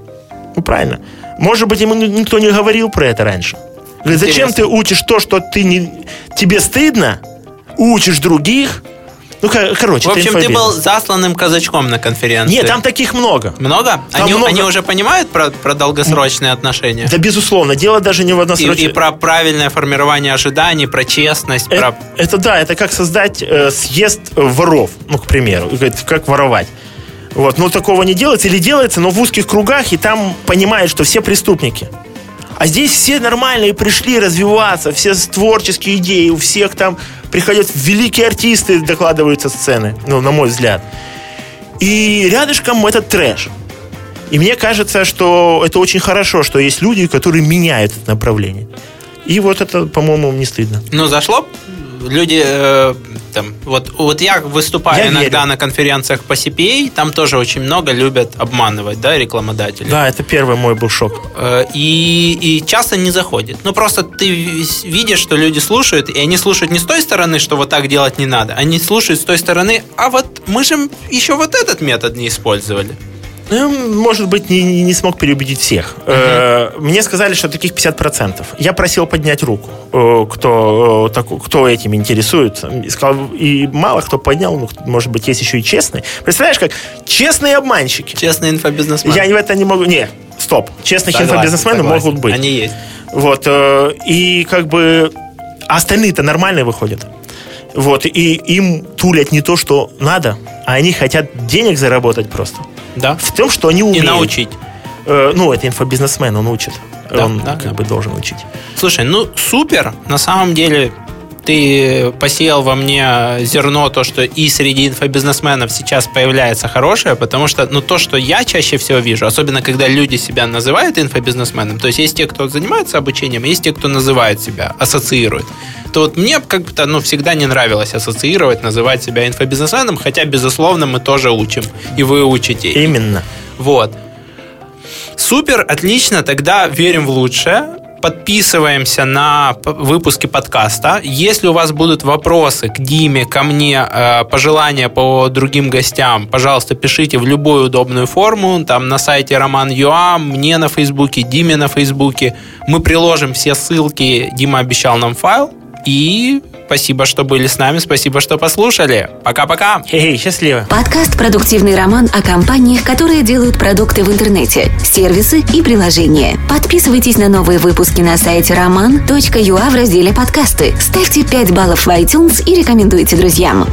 Ну, правильно. Может быть, ему ни- никто не говорил про это раньше. Говорит, зачем Интересно. ты учишь то, что ты не... тебе стыдно, учишь других? Ну, ко- короче, В общем, ты был засланным казачком на конференции. Нет, там таких много. Много? Там они, много. они уже понимают про, про долгосрочные отношения? Да, безусловно. Дело даже не в И, односрочном... и про правильное формирование ожиданий, про честность, Э- про... Это, да, это как создать э, съезд воров, ну, к примеру, И как воровать. Вот, но такого не делается или делается, но в узких кругах, и там понимают, что все преступники. А здесь все нормальные пришли развиваться, все творческие идеи, у всех там приходят великие артисты, докладывают со сцены, ну, на мой взгляд. И рядышком этот трэш. И мне кажется, что это очень хорошо, что есть люди, которые меняют это направление. И вот это, по-моему, не стыдно. Ну, зашло? Люди, э, там, вот, вот я выступаю Я иногда верю. на конференциях по CPA, там тоже очень много любят обманывать, да, рекламодатели. Да, это первый мой был шок. Э, И, и часто не заходит. Ну, просто ты ви- видишь, что люди слушают, и они слушают не с той стороны, что вот так делать не надо, они слушают с той стороны, а вот мы же еще вот этот метод не использовали. Ну, может быть, не, не- смог переубедить всех. Э, Мне сказали, что таких 50%. Я просил поднять руку, э, кто, э, кто этим интересуется. И, сказал, и мало кто поднял, ну, может быть, есть еще и честные. Представляешь, как честные обманщики. Честный инфобизнесмен. Я в это не могу... Не, стоп. Честных Согласен, инфобизнесмены согласен. могут быть. Они есть. Вот, и как бы а остальные-то нормальные выходят. Вот, и им тулят не то, что надо, а они хотят денег заработать просто. Да. В том, что они И умеют. научить. Э, ну, это инфобизнесмен, он учит. Да, он да, как да. бы должен учить. Слушай, ну супер. На самом деле ты посеял во мне зерно, то, что и среди инфобизнесменов сейчас появляется хорошее, потому что, ну, то, что я чаще всего вижу, особенно когда люди себя называют инфобизнесменом, то есть есть те, кто занимается обучением, есть те, кто называет себя, ассоциирует, то вот мне как-то, ну, всегда не нравилось ассоциировать, называть себя инфобизнесменом, хотя, безусловно, мы тоже учим, и вы учите. Именно. Вот. Супер, отлично, тогда верим в лучшее. Подписываемся на выпуски подкаста. Если у вас будут вопросы к Диме, ко мне, э, пожелания по другим гостям, пожалуйста, пишите в любую удобную форму. Там на сайте Роман Юа, мне на Фейсбуке, Диме на Фейсбуке. Мы приложим все ссылки. Дима обещал нам файл. И спасибо, что были с нами, спасибо, что послушали. Пока-пока. Хе-хей, счастливо. Подкаст «Продуктивный роман» о компаниях, которые делают продукты в интернете, сервисы и приложения. Подписывайтесь на новые выпуски на сайте roman.ua в разделе «Подкасты». Ставьте 5 баллов в iTunes и рекомендуйте друзьям.